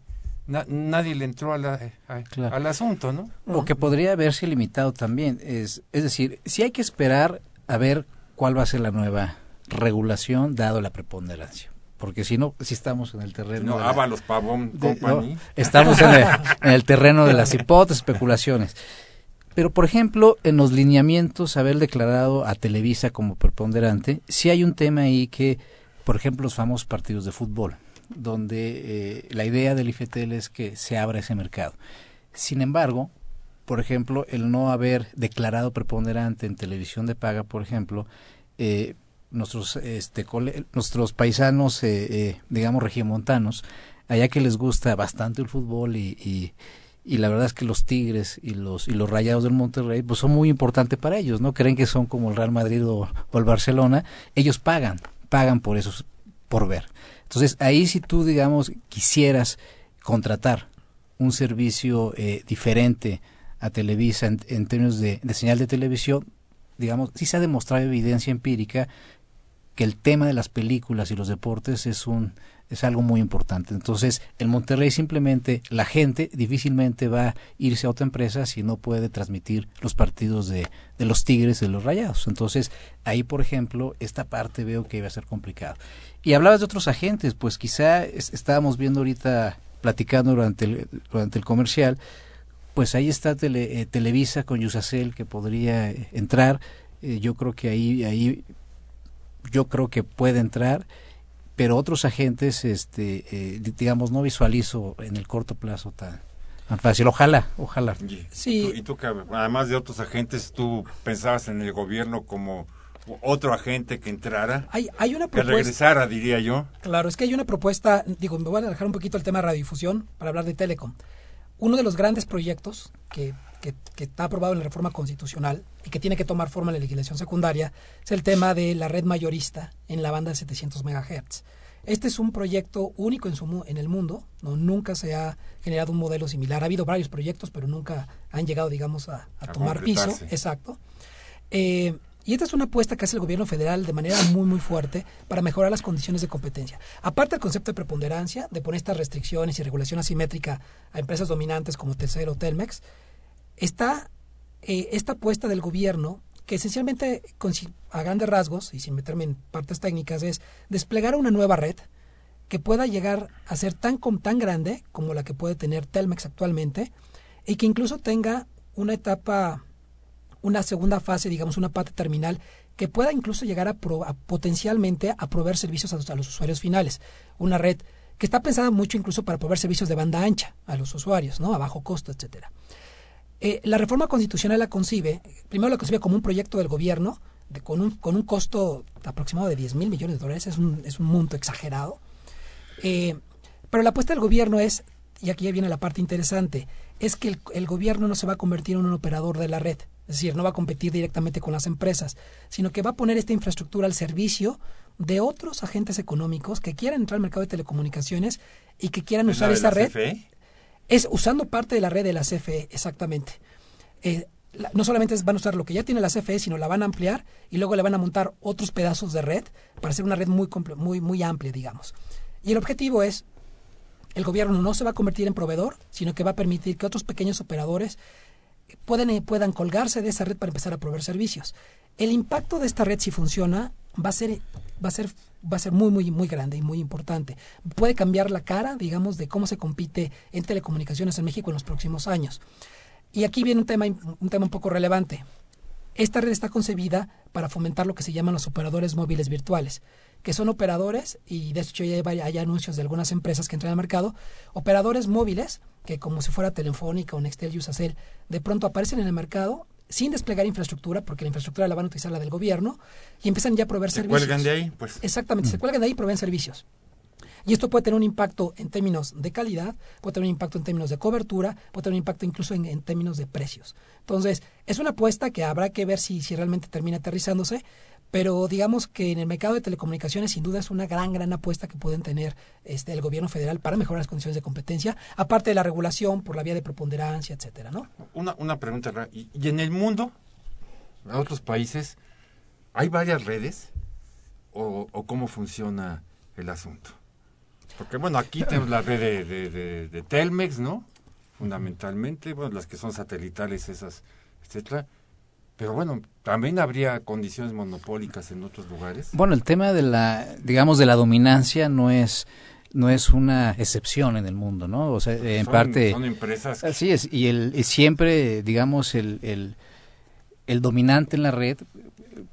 nadie le entró a la, al asunto, ¿no? O que podría haberse limitado también. Es, es decir, si hay que esperar a ver cuál va a ser la nueva regulación dado la preponderancia porque si no, si estamos en el terreno... No, Ábalos Pavón Company. estamos en el, terreno de las hipótesis, especulaciones. Pero, por ejemplo, en los lineamientos, haber declarado a Televisa como preponderante, sí hay un tema ahí que, por ejemplo, los famosos partidos de fútbol, donde eh, la idea del IFETEL es que se abra ese mercado. Sin embargo, por ejemplo, el no haber declarado preponderante en televisión de paga, por ejemplo, eh, nuestros este nuestros paisanos eh, eh, digamos regiomontanos allá que les gusta bastante el fútbol y, y, la verdad es que los Tigres y los y los Rayados del Monterrey pues son muy importantes para ellos no creen que son como el Real Madrid o, el Barcelona ellos pagan pagan por eso por ver. Entonces ahí si tú digamos quisieras contratar un servicio eh, diferente a Televisa en, en términos de, de señal de televisión digamos, sí se ha demostrado evidencia empírica que el tema de las películas y los deportes es un es algo muy importante. Entonces, el Monterrey simplemente la gente difícilmente va a irse a otra empresa si no puede transmitir los partidos de, de los Tigres y de los Rayados. Entonces, ahí, por ejemplo, esta parte veo que iba a ser complicado. Y hablabas de otros agentes, pues quizá estábamos viendo ahorita platicando durante el, durante el comercial, pues ahí está eh, Televisa con Yusacel que podría eh, entrar. Eh, yo creo que ahí ahí yo creo que puede entrar, pero otros agentes, este, eh, digamos, no visualizo en el corto plazo tan, fácil. Ojalá, ojalá. Sí. ¿Y tú, que además de otros agentes, tú pensabas en el gobierno como otro agente que entrara? Hay, hay una propuesta. Que regresara, diría yo. Claro, es que hay una propuesta, digo, me voy a dejar un poquito el tema de radiodifusión para hablar de Telecom. Uno de los grandes proyectos que que, está aprobado en la reforma constitucional y que tiene que tomar forma en la legislación secundaria es el tema de la red mayorista en la banda de 700 MHz. Este es un proyecto único en, su, en el mundo, ¿no? nunca se ha generado un modelo similar. Ha habido varios proyectos, pero nunca han llegado, digamos, a, tomar piso. Exacto. Eh, y esta es una apuesta que hace el gobierno federal de manera muy, muy fuerte para mejorar las condiciones de competencia. Aparte del concepto de preponderancia, de poner estas restricciones y regulación asimétrica a empresas dominantes como Telcel o Telmex, está eh, esta apuesta del gobierno que esencialmente a grandes rasgos y sin meterme en partes técnicas es desplegar una nueva red que pueda llegar a ser tan tan grande como la que puede tener Telmex actualmente y que incluso tenga una etapa una segunda fase digamos una parte terminal que pueda incluso llegar a, potencialmente a proveer servicios a los, usuarios finales. Una red que está pensada mucho incluso para proveer servicios de banda ancha a los usuarios no a bajo costo etcétera eh, la reforma constitucional la concibe, primero la concibe como un proyecto del gobierno, de, con, un, con un costo aproximado de 10 mil millones de dólares, es un, es un monto exagerado. Eh, pero la apuesta del gobierno es, y aquí ya viene la parte interesante, es que el, gobierno no se va a convertir en un operador de la red, es decir, no va a competir directamente con las empresas, sino que va a poner esta infraestructura al servicio de otros agentes económicos que quieran entrar al mercado de telecomunicaciones y que quieran usar esta red. CFE? Es usando parte de la red de la CFE, exactamente. Eh, no solamente van a usar lo que ya tiene la CFE, sino la van a ampliar y luego le van a montar otros pedazos de red para hacer una red muy, muy, muy amplia, digamos. Y el objetivo es, el gobierno no se va a convertir en proveedor, sino que va a permitir que otros pequeños operadores puedan, puedan colgarse de esa red para empezar a proveer servicios. El impacto de esta red, si funciona, va a ser va a ser va a ser muy muy muy grande y muy importante. Puede cambiar la cara, digamos, de cómo se compite en telecomunicaciones en México en los próximos años. Y aquí viene un tema un tema un poco relevante. Esta red está concebida para fomentar lo que se llaman los operadores móviles virtuales, que son operadores, y de hecho ya hay, anuncios de algunas empresas que entran al mercado, operadores móviles, que como si fuera Telefónica o Nextel y Usacell, de pronto aparecen en el mercado sin desplegar infraestructura, porque la infraestructura la van a utilizar la del gobierno, y empiezan ya a proveer Se servicios. cuelgan de ahí, pues. Exactamente, se cuelgan de ahí y proveen servicios. Y esto puede tener un impacto en términos de calidad, puede tener un impacto en términos de cobertura, puede tener un impacto incluso en, en términos de precios. Entonces, es una apuesta que habrá que ver si, si realmente termina aterrizándose, pero digamos que en el mercado de telecomunicaciones sin duda es una gran, gran apuesta que pueden tener este, el gobierno federal para mejorar las condiciones de competencia, aparte de la regulación por la vía de preponderancia, etcétera, ¿no? Una, una pregunta, ¿y, y en el mundo, en otros países, hay varias redes o cómo funciona el asunto? Porque bueno, aquí tenemos la red de, de- de- de Telmex, ¿no? Fundamentalmente, bueno, las que son satelitales esas, etcétera. Pero bueno, también habría condiciones monopólicas en otros lugares. Bueno, el tema de la, digamos, de la dominancia no es no es una excepción en el mundo, ¿no? O sea, en Son- parte son empresas Así es, y, el, y siempre, digamos, el, el, el dominante en la red,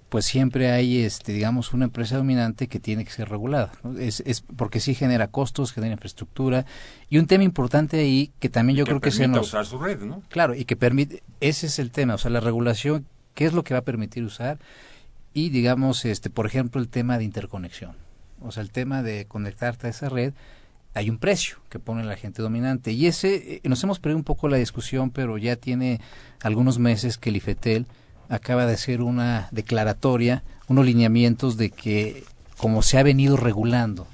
pues siempre hay, este, digamos, una empresa dominante que tiene que ser regulada. ¿no? Es, es porque sí genera costos, genera infraestructura. Y un tema importante ahí que también yo que creo que se nos... usar su red, ¿no? Claro, y que permite, ese es el tema, o sea, la regulación, qué es lo que va a permitir usar y digamos, este, por ejemplo, el tema de interconexión. O sea, el tema de conectarte a esa red, hay un precio que pone la gente dominante. Y ese, eh, nos hemos perdido un poco la discusión, pero ya tiene algunos meses que el IFETEL acaba de hacer una declaratoria, unos lineamientos de que como se ha venido regulando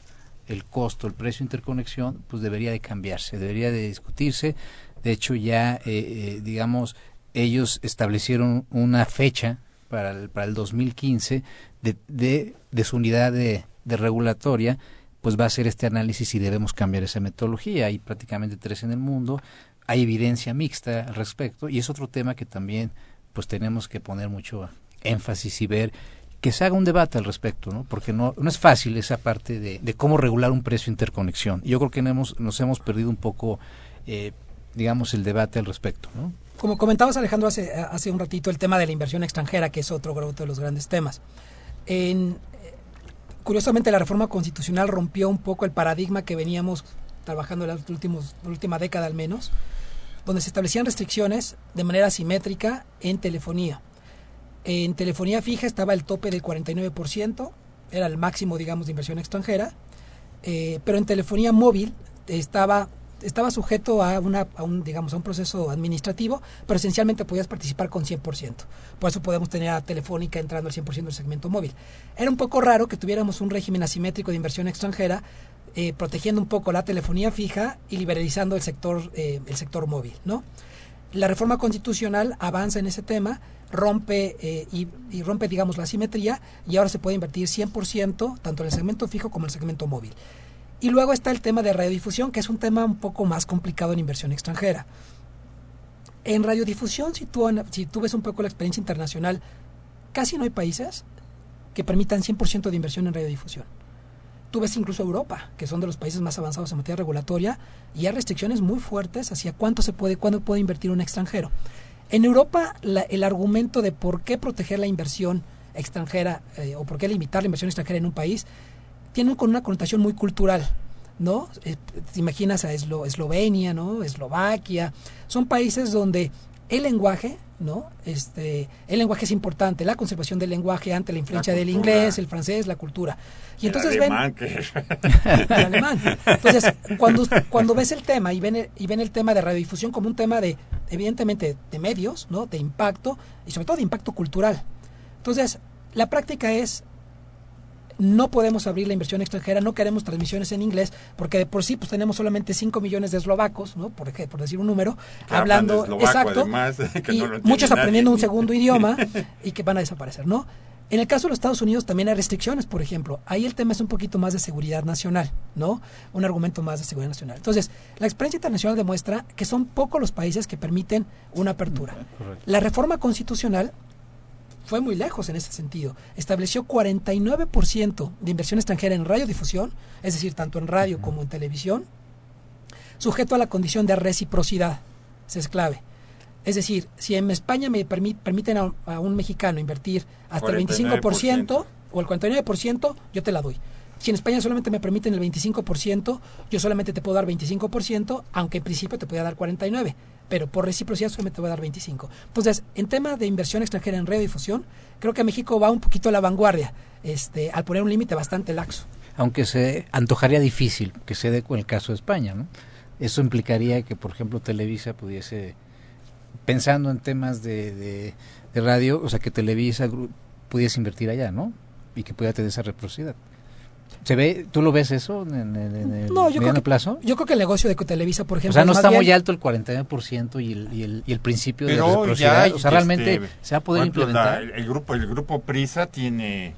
el costo, el precio de interconexión, pues debería de cambiarse, debería de discutirse. De hecho, ya, eh, eh, digamos, ellos establecieron una fecha para el, para el 2015 de, de, de su unidad de, de regulatoria, pues va a hacer este análisis y debemos cambiar esa metodología. Hay prácticamente tres en el mundo, hay evidencia mixta al respecto y es otro tema que también pues tenemos que poner mucho énfasis y ver que se haga un debate al respecto, ¿no? Porque no, no es fácil esa parte de, de cómo regular un precio de interconexión. Yo creo que hemos, nos hemos perdido un poco, eh, digamos, el debate al respecto, ¿no? Como comentabas Alejandro hace, hace un ratito el tema de la inversión extranjera, que es otro, otro de los grandes temas. En, curiosamente la reforma constitucional rompió un poco el paradigma que veníamos trabajando en los últimos, la última década al menos, donde se establecían restricciones de manera simétrica en telefonía. En telefonía fija estaba el tope del 49%, era el máximo, digamos, de inversión extranjera, eh, pero en telefonía móvil estaba estaba sujeto a un digamos a un proceso administrativo, pero esencialmente podías participar con 100%. Por eso podemos tener a Telefónica entrando al 100% del segmento móvil. Era un poco raro que tuviéramos un régimen asimétrico de inversión extranjera, eh, protegiendo un poco la telefonía fija y liberalizando el sector eh, el sector móvil, ¿no? La reforma constitucional avanza en ese tema, rompe eh, y, rompe digamos la asimetría y ahora se puede invertir 100% tanto en el segmento fijo como en el segmento móvil. Y luego está el tema de radiodifusión, que es un tema un poco más complicado en inversión extranjera. En radiodifusión, si tú, si tú ves un poco la experiencia internacional, casi no hay países que permitan 100% de inversión en radiodifusión. Tú ves incluso Europa, que son de los países más avanzados en materia regulatoria, y hay restricciones muy fuertes hacia cuánto se puede, cuándo puede invertir un extranjero. En Europa, el argumento de por qué proteger la inversión extranjera eh, o por qué limitar la inversión extranjera en un país tiene con una connotación muy cultural, ¿no? Eh, te imaginas a Eslo Eslovenia, ¿no? Eslovaquia, son países donde el lenguaje, ¿no? Este, el lenguaje es importante, la conservación del lenguaje ante la influencia La del inglés, el francés, la cultura. Y el entonces alemán, ven que... (laughs) el alemán. Entonces, cuando cuando ves el tema y ven el, y ven el tema de radiodifusión como un tema de evidentemente de medios, ¿no? De impacto y sobre todo de impacto cultural. Entonces, la práctica es no podemos abrir la inversión extranjera, no queremos transmisiones en inglés, porque de por sí pues tenemos solamente 5 millones de eslovacos, ¿no? Por, por decir un número, que hablando eslovaco, exacto, además, (laughs) y no muchos nadie. aprendiendo un segundo (laughs) idioma y que van a desaparecer, ¿no? En el caso de los Estados Unidos también hay restricciones, por ejemplo. Ahí el tema es un poquito más de seguridad nacional, ¿no? Un argumento más de seguridad nacional. Entonces, la experiencia internacional demuestra que son pocos los países que permiten una apertura. Correcto. La reforma constitucional fue muy lejos en ese sentido. Estableció 49% de inversión extranjera en radiodifusión, es decir, tanto en radio como en televisión, sujeto a la condición de reciprocidad. Esa es clave. Es decir, si en España me permi permiten a, a, un mexicano invertir hasta el 25%, o el 49%, yo te la doy. Si en España solamente me permiten el 25%, yo solamente te puedo dar 25%, aunque en principio te podía dar 49%, pero por reciprocidad solamente te voy a dar 25%. Entonces, en tema de inversión extranjera en radiodifusión, creo que México va un poquito a la vanguardia, este, al poner un límite bastante laxo. Aunque se antojaría difícil que se dé con el caso de España, ¿no? Eso implicaría que, por ejemplo, Televisa pudiese, pensando en temas de, de, de radio, o sea, que Televisa pudiese invertir allá, ¿no? Y que pudiera tener esa reciprocidad. ¿Se ve, ¿Tú lo ves eso en, en, en el no, yo mediano creo que, plazo? Yo creo que el negocio de Televisa, por ejemplo... O sea, no es está más muy bien- alto el 49% y el, y el, y el principio Pero de ya reciprocidad. hay, o sea, realmente este, se va a poder ejemplo, la- implementar. el, el grupo el grupo Prisa tiene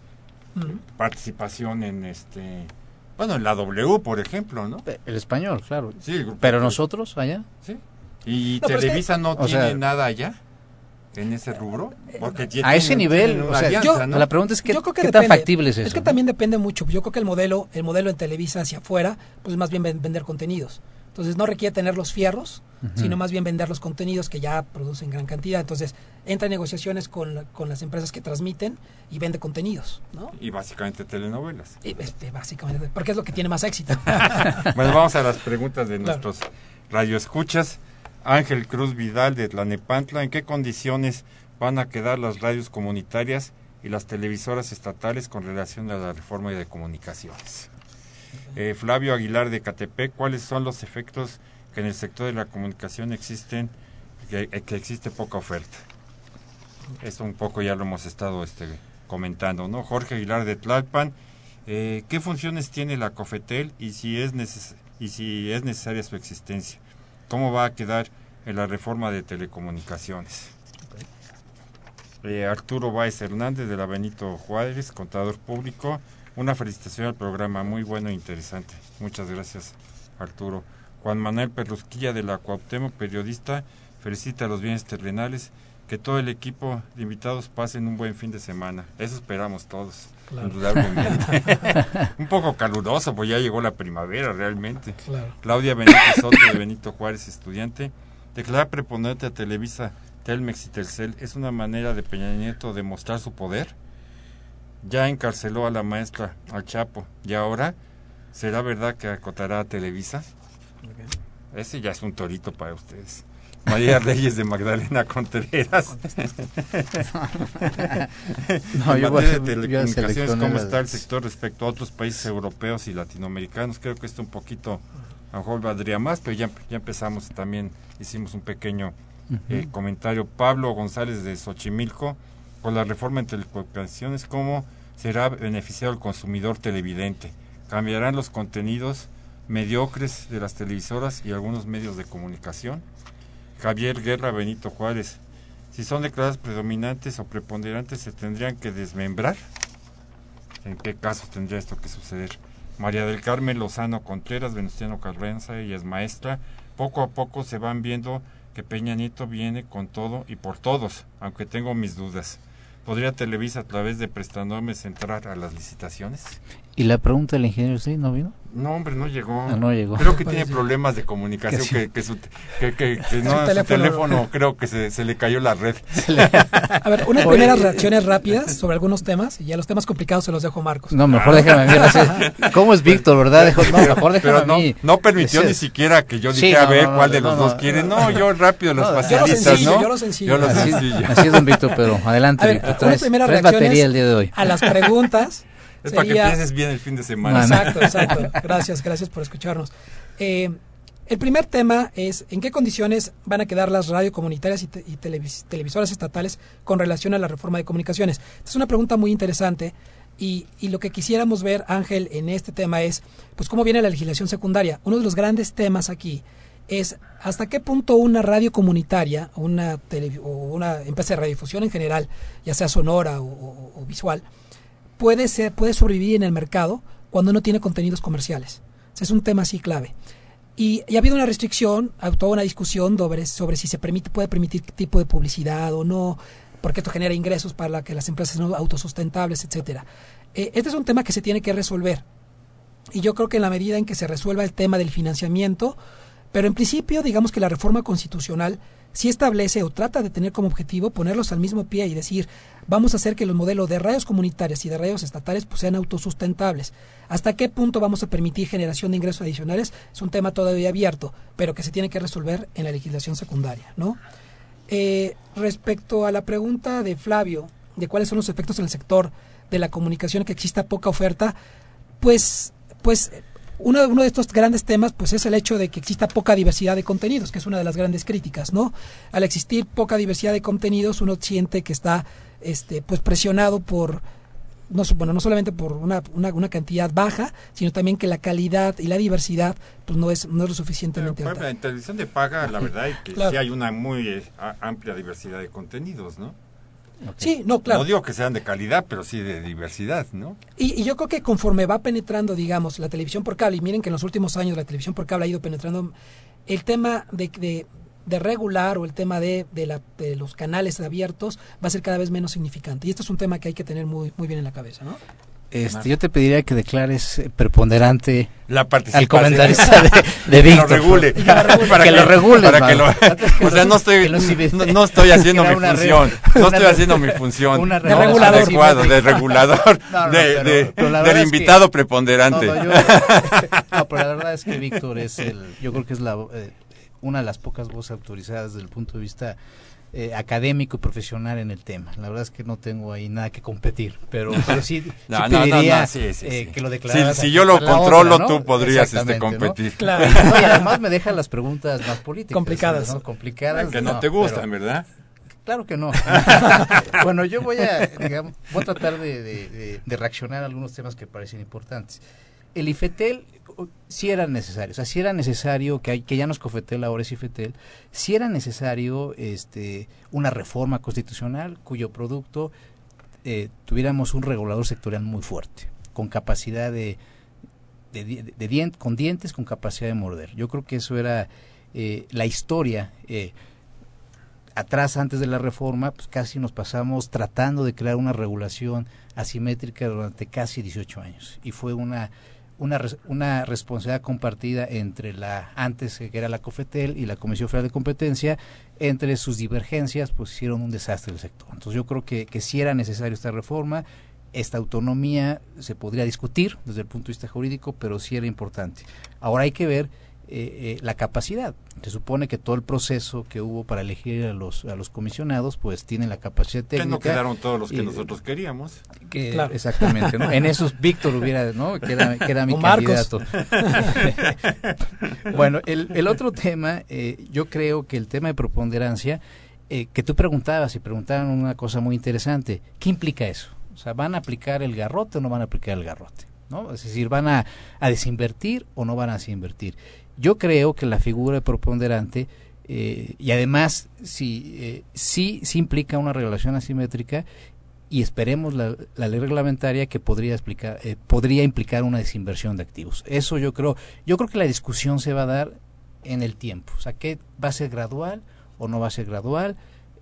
participación en este bueno en la W por ejemplo no El español, claro. sí el grupo Pero nosotros allá. sí y No, pero es que- Televisa no o tiene sea- nada allá en ese rubro porque A ese nivel, o sea, alianza, yo- ¿no? La pregunta es qué, Yo creo que qué tan factible es eso. Es que ¿no? también depende mucho. Yo creo que el modelo, el modelo en Televisa hacia afuera, pues es más bien ven- vender contenidos. Entonces no requiere tener los fierros, sino más bien vender los contenidos que ya producen gran cantidad. Entonces entra en negociaciones con, la- con las empresas que transmiten y vende contenidos, ¿no? y básicamente telenovelas Y, este, básicamente, porque es lo que tiene más éxito. (laughs) bueno vamos a las preguntas de Claro. nuestros radioescuchas Ángel Cruz Vidal de Tlanepantla en qué condiciones van a quedar las radios comunitarias y las televisoras estatales con relación a la reforma de comunicaciones. Eh, Flavio Aguilar de Catepec, ¿cuáles son los efectos que en el sector de la comunicación existen, que, eh, que existe poca oferta? Esto un poco ya lo hemos estado este, comentando, ¿no? Jorge Aguilar de Tlalpan, eh, ¿qué funciones tiene la COFETEL y si, es neces y si es necesaria su existencia? ¿Cómo va a quedar en la reforma de telecomunicaciones? Eh, Arturo Báez Hernández de la Benito Juárez, contador público. Una felicitación al programa, muy bueno e interesante. Muchas gracias, Arturo. Juan Manuel Perrusquilla de la Cuauhtémoc, periodista, felicita a los bienes terrenales. Que todo el equipo de invitados pasen un buen fin de semana. Eso esperamos todos, Claro. indudablemente. (laughs) un poco caluroso, pues ya llegó la primavera realmente. claro. Claudia Benito Soto de Benito Juárez, estudiante. Declarar preponderante a Televisa, Telmex y Telcel es una manera de Peña Nieto de mostrar su poder. Ya encarceló a la maestra, al Chapo, y ahora, ¿será verdad que acotará a Televisa? Ese ya es un torito para ustedes. María Reyes de Magdalena Contreras. (laughs) No, en yo voy a- de telecomunicaciones, ¿cómo está el sector respecto a otros países europeos y latinoamericanos? Creo que esto un poquito, a lo mejor valdría más, pero ya, ya empezamos también, hicimos un pequeño eh, comentario. Pablo González de Xochimilco, con la reforma en telecomunicaciones, ¿cómo será beneficiado el consumidor televidente? ¿Cambiarán los contenidos mediocres de las televisoras y algunos medios de comunicación? Javier Guerra Benito Juárez, si son declaradas predominantes o preponderantes, ¿se tendrían que desmembrar? ¿En qué casos tendría esto que suceder? María del Carmen Lozano Contreras, Venustiano Carranza, ella es maestra. Poco a poco se van viendo que Peña Nieto viene con todo y por todos, aunque tengo mis dudas. ¿Podría Televisa a través de prestanomes entrar a las licitaciones? Y la pregunta del ingeniero, ¿sí? ¿No vino? No, hombre, no llegó. Ah, no llegó. Creo que tiene problemas de comunicación, Que que, su, que, que- que (laughs) no, su teléfono- teléfono creo que se, se le cayó la red. (laughs) (laughs) A ver, unas Oye. primeras reacciones rápidas sobre algunos temas y ya los temas complicados se los dejo a Marcos. No, mejor déjame a mí. ¿Cómo es Víctor, verdad? Dejo- no, mejor déjame Pero a no, mí. no permitió ni siquiera que yo Sí, dijera no, a ver no, no, cuál de no, los no, dos quiere. no, No, yo rápido los No, Yo lo facilitas, sencillo, ¿no? yo lo sencillo. Yo lo Así, sencillo. así es, don Víctor, pero adelante, A ver, Víctor. Traes, traes batería el día de hoy. a las preguntas. Es para que pienses bien el fin de semana. Exacto, (laughs) exacto. Gracias, gracias por escucharnos. Eh, el primer tema es en qué condiciones van a quedar las radiocomunitarias y, te- y televis- televisoras estatales con relación a la reforma de comunicaciones. Esta es una pregunta muy interesante y, y lo que quisiéramos ver, Ángel, en este tema es, pues, cómo viene la legislación secundaria. Uno de los grandes temas aquí es hasta qué punto una radio comunitaria una, tele- o una empresa de radiodifusión en general, ya sea sonora o- o- o visual, puede ser puede sobrevivir en el mercado cuando no tiene contenidos comerciales. O es un tema así clave. Y, ha habido una restricción, toda una discusión sobre, sobre si se permite, puede permitir qué tipo de publicidad o no, porque esto genera ingresos para que las empresas sean autosustentables, etcétera. Eh, este es un tema que se tiene que resolver. Y yo creo que en la medida en que se resuelva el tema del financiamiento, Pero en principio, digamos que la reforma constitucional sí establece o trata de tener como objetivo ponerlos al mismo pie y decir, vamos a hacer que los modelos de radios comunitarias y de radios estatales pues, sean autosustentables. ¿Hasta qué punto vamos a permitir generación de ingresos adicionales? Es un tema todavía abierto, pero que se tiene que resolver en la legislación secundaria, ¿no? Eh, respecto a la pregunta de Flavio, de cuáles son los efectos en el sector de la comunicación, que exista poca oferta, pues, pues uno, uno de estos grandes temas pues es el hecho de que exista poca diversidad de contenidos, que es una de las grandes críticas, ¿no? Al existir poca diversidad de contenidos, uno siente que está este pues presionado por no, bueno, no solamente por una, una, cantidad baja, sino también que la calidad y la diversidad pues no es, no es lo suficientemente alta. En televisión de paga, la verdad es que sí hay una muy eh, amplia diversidad de contenidos, ¿no? Sí, no, claro. No digo que sean de calidad, pero sí de diversidad, ¿no? Y, yo creo que conforme va penetrando, digamos, la televisión por cable, y miren que en los últimos años la televisión por cable ha ido penetrando, el tema de, de, de regular o el tema de, de, la, de, los canales abiertos va a ser cada vez menos significante. Y esto es un tema que hay que tener muy, muy bien en la cabeza, ¿no? Este, yo te pediría que declares eh, preponderante la al comentarista (laughs) de, de Víctor. Que lo regule. (laughs) para que, lo regule. Para que lo, (laughs) o sea, no estoy, no, no estoy haciendo mi función. No estoy haciendo mi función. De regulador. Adecuado, de regulador. no, de, de, del invitado preponderante. no, pero la verdad es que Víctor es el, yo creo que es la, eh, una de las pocas voces autorizadas desde el punto de vista eh, académico y profesional en el tema. La verdad es que no tengo ahí nada que competir, pero, (laughs) sí, no, pediría que lo declararas. Si, yo lo controlo, tú podrías este, competir. Claro. (laughs) y además me dejan las preguntas más políticas. Complicadas. Complicadas. Que no, te gustan, ¿verdad? Claro que no. (laughs) bueno, yo voy a, digamos, voy a tratar de, de, de, reaccionar a algunos temas que parecen importantes. El IFETEL si era necesario, o sea, si era necesario, que, hay, que ya nos Cofetel, ahora es IFETEL, si era necesario este, una reforma constitucional cuyo producto eh, tuviéramos un regulador sectorial muy fuerte, con capacidad de, de, con dientes, con capacidad de morder. Yo creo que eso era eh, la historia. Eh, atrás, antes de la reforma, pues casi nos pasamos tratando de crear una regulación asimétrica durante casi 18 años. Y fue una una, una responsabilidad compartida entre la antes que era la COFETEL y la Comisión Federal de Competencia, entre sus divergencias, pues hicieron un desastre del sector. Entonces yo creo que, que sí era necesario esta reforma, esta autonomía se podría discutir desde el punto de vista jurídico, pero sí era importante. Ahora hay que ver eh, eh, la capacidad. Se supone que todo el proceso que hubo para elegir a los, a los comisionados, pues tienen la capacidad técnica. Que no quedaron todos los que nosotros queríamos. claro. Exactamente. En esos Víctor hubiera, ¿no? Que era, mi candidato. (laughs) bueno, el, el otro tema, eh, yo creo que el tema de preponderancia, que tú preguntabas y preguntaban una cosa muy interesante. ¿Qué implica eso? O sea, ¿van a aplicar el garrote o no van a aplicar el garrote? ¿no? Es decir, ¿van a, a desinvertir o no van a desinvertir? Yo creo que la figura preponderante, eh, y además si, eh, sí, implica una regulación asimétrica y esperemos la, la ley reglamentaria que podría explicar eh, podría implicar una desinversión de activos. Eso yo creo yo creo que la discusión se va a dar en el tiempo. O sea que va a ser gradual o no va a ser gradual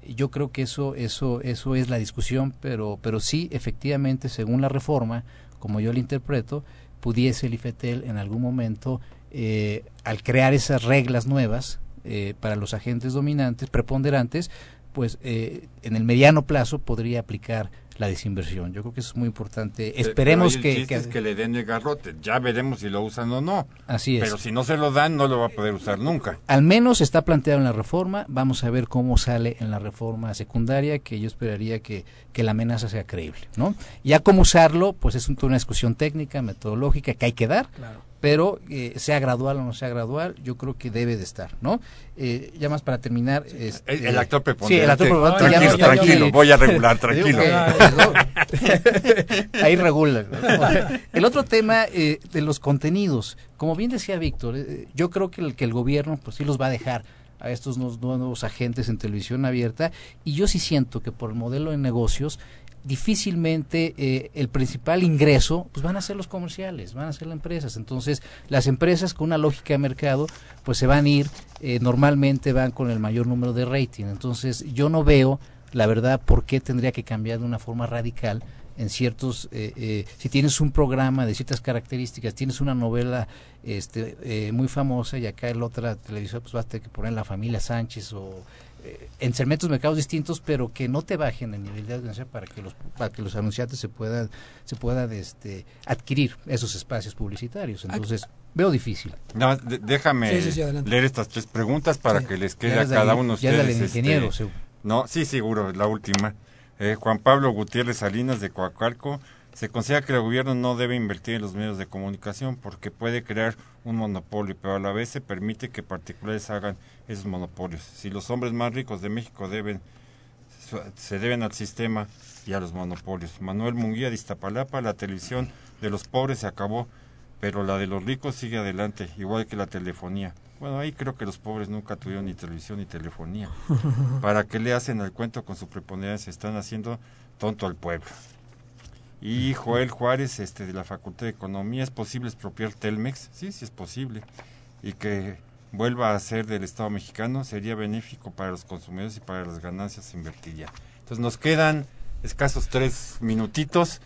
yo creo que eso eso eso es la discusión pero pero sí efectivamente según la reforma como yo la interpreto pudiese el IFETEL en algún momento eh, al crear esas reglas nuevas eh, para los agentes dominantes, preponderantes, pues eh, en el mediano plazo podría aplicar la desinversión. Yo creo que eso es muy importante. Esperemos que, que, que le den el garrote. Ya veremos si lo usan o no. Así es. Pero si no se lo dan, no lo va a poder usar nunca. Al menos está planteado en la reforma. Vamos a ver cómo sale en la reforma secundaria, que yo esperaría que, que la amenaza sea creíble. ¿no? Ya cómo usarlo, pues es una discusión técnica, metodológica, que hay que dar. Claro pero eh, sea gradual o no sea gradual, yo creo que debe de estar, ¿no? Eh, ya más para terminar... Este, el, actor preponderante. Sí, el actor preponderante. Tranquilo, tranquilo, voy a (laughs) regular, tranquilo. (laughs) ahí regula. (laughs) El otro tema eh, de los contenidos, como bien decía Víctor, eh, yo creo que el, que el gobierno pues sí los va a dejar a estos nuevos agentes en televisión abierta y yo sí siento que por el modelo de negocios difícilmente eh, el principal ingreso pues van a ser los comerciales, van a ser las empresas. Entonces, las empresas con una lógica de mercado pues se van a ir, eh, normalmente van con el mayor número de rating. Entonces, yo no veo, la verdad, por qué tendría que cambiar de una forma radical en ciertos, eh, eh, si tienes un programa de ciertas características, tienes una novela este, eh, muy famosa y acá el otra televisor pues vas a tener que poner la familia Sánchez o en segmentos mercados distintos, pero que no te bajen el nivel de audiencia para que los para que los anunciantes se puedan se puedan este adquirir esos espacios publicitarios. Entonces, veo difícil. No, déjame leer estas tres preguntas para que les quede a cada uno de ustedes. Este, ingeniero, no, sí, seguro, la última. Eh, Juan Pablo Gutiérrez Salinas de Coacalco, se considera que el gobierno no debe invertir en los medios de comunicación porque puede crear un monopolio, pero a la vez se permite que particulares hagan esos monopolios. Si los hombres más ricos de México deben se deben al sistema y a los monopolios. Manuel Munguía de Iztapalapa, la televisión de los pobres se acabó, pero la de los ricos sigue adelante, igual que la telefonía. Bueno, ahí creo que los pobres nunca tuvieron ni televisión ni telefonía. (laughs) ¿Para qué le hacen el cuento con su preponderancia? Están haciendo tonto al pueblo. Y (laughs) Joel Juárez, este, de la Facultad de Economía, ¿es posible expropiar Telmex? Sí, sí es posible. Y que vuelva a ser del Estado mexicano sería benéfico para los consumidores y para las ganancias invertidas. Entonces nos quedan escasos tres minutitos.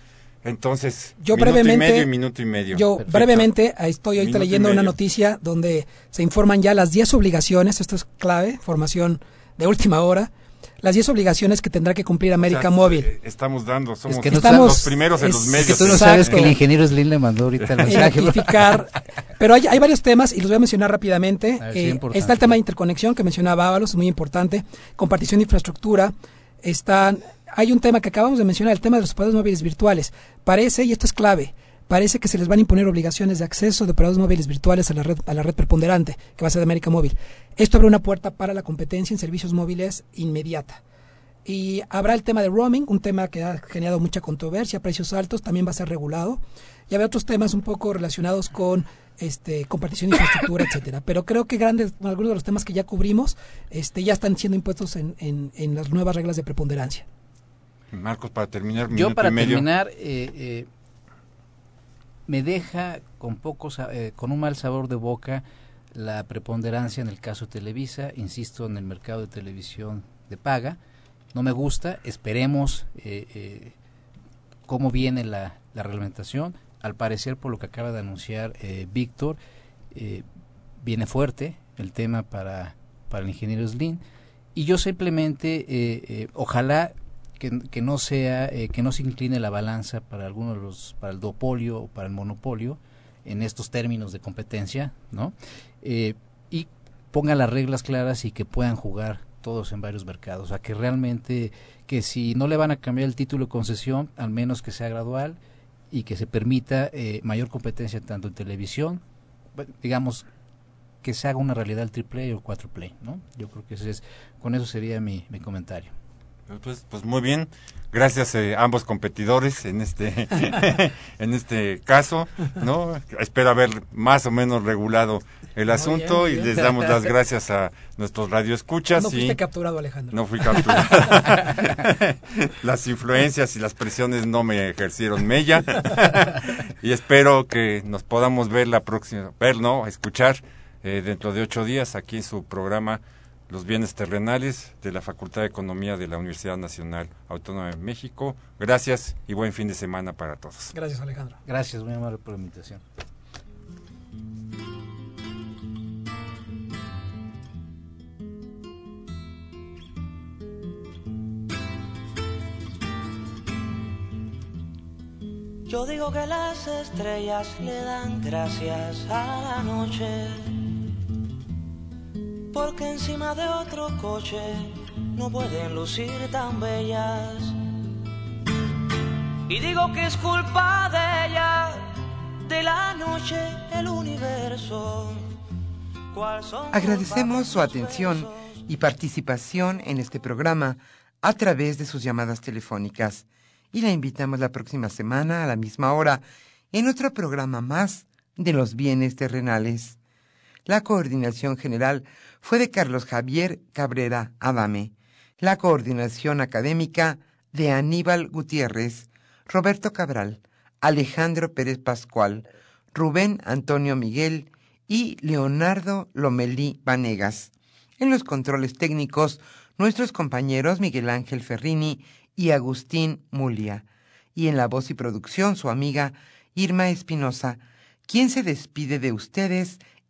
Entonces, yo brevemente, y medio minuto y medio. Yo brevemente estoy ahorita leyendo una noticia donde se informan ya las 10 obligaciones, esto es clave, formación de última hora, las 10 obligaciones que tendrá que cumplir América Móvil. Eh, estamos dando, somos los primeros en los medios. Es que tú no sabes que el ingeniero Slim le mandó ahorita el mensaje. pero hay, hay, varios temas y los voy a mencionar rápidamente. Eh, está el tema de interconexión que mencionaba Ábalos, muy importante. Compartición de infraestructura. Están hay un tema que acabamos de mencionar, el tema de los operadores móviles virtuales. Parece, y esto es clave, parece que se les van a imponer obligaciones de acceso de operadores móviles virtuales a la red, a la red preponderante, que va a ser de América Móvil. Esto abre una puerta para la competencia en servicios móviles inmediata. Y habrá el tema de roaming, un tema que ha generado mucha controversia, precios altos, también va a ser regulado. Y habrá otros temas un poco relacionados con este, compartición de infraestructura, (coughs) etcétera. Pero creo que grandes, algunos de los temas que ya cubrimos, este, ya están siendo impuestos en, en, en las nuevas reglas de preponderancia. Marcos, para terminar, yo para terminar, eh, eh, me deja con pocos, eh, con un mal sabor de boca la preponderancia en el caso Televisa, insisto, en el mercado de televisión de paga. No me gusta, esperemos cómo viene la, la, reglamentación. Al parecer, por lo que acaba de anunciar Víctor, viene fuerte el tema para, para el ingeniero Slim. Y yo simplemente, ojalá que, no sea eh, que no se incline la balanza para algunos de los para el duopolio o para el monopolio en estos términos de competencia no eh, y ponga las reglas claras y que puedan jugar todos en varios mercados. O sea que realmente que si no le van a cambiar el título de concesión al menos que sea gradual y que se permita eh, mayor competencia tanto en televisión digamos que se haga una realidad el triple o el cuatro play no yo creo que ese es con eso sería mi, mi comentario pues, pues muy bien, gracias a eh, ambos competidores en este (laughs) (laughs) en este caso, ¿no? Espero haber más o menos regulado el asunto y les damos las gracias a nuestros radioescuchas. No fuiste capturado, Alejandro. No fui capturado. (laughs) las influencias y las presiones no me ejercieron mella y espero que nos podamos ver la próxima, ver, no, escuchar eh, dentro de ocho días aquí en su programa los bienes terrenales de la Facultad de Economía de la Universidad Nacional Autónoma de México. Gracias y buen fin de semana para todos. Gracias, Alejandro. Gracias, muy amable por la invitación. Yo digo que las estrellas le dan gracias a la noche porque encima de otro coche no pueden lucir tan bellas. Y digo que es culpa de ella, de la noche, el universo. Agradecemos su atención y participación en este programa a través de sus llamadas telefónicas y la invitamos la próxima semana a la misma hora en otro programa más de los bienes terrenales. La coordinación general fue de Carlos Javier Cabrera Adame, la coordinación académica de Aníbal Gutiérrez, Roberto Cabral, Alejandro Pérez Pascual, Rubén Antonio Miguel y Leonardo Lomelí Vanegas. En los controles técnicos, nuestros compañeros Miguel Ángel Ferrini y Agustín Mulia. y en la voz y producción su amiga Irma Espinosa, quien se despide de ustedes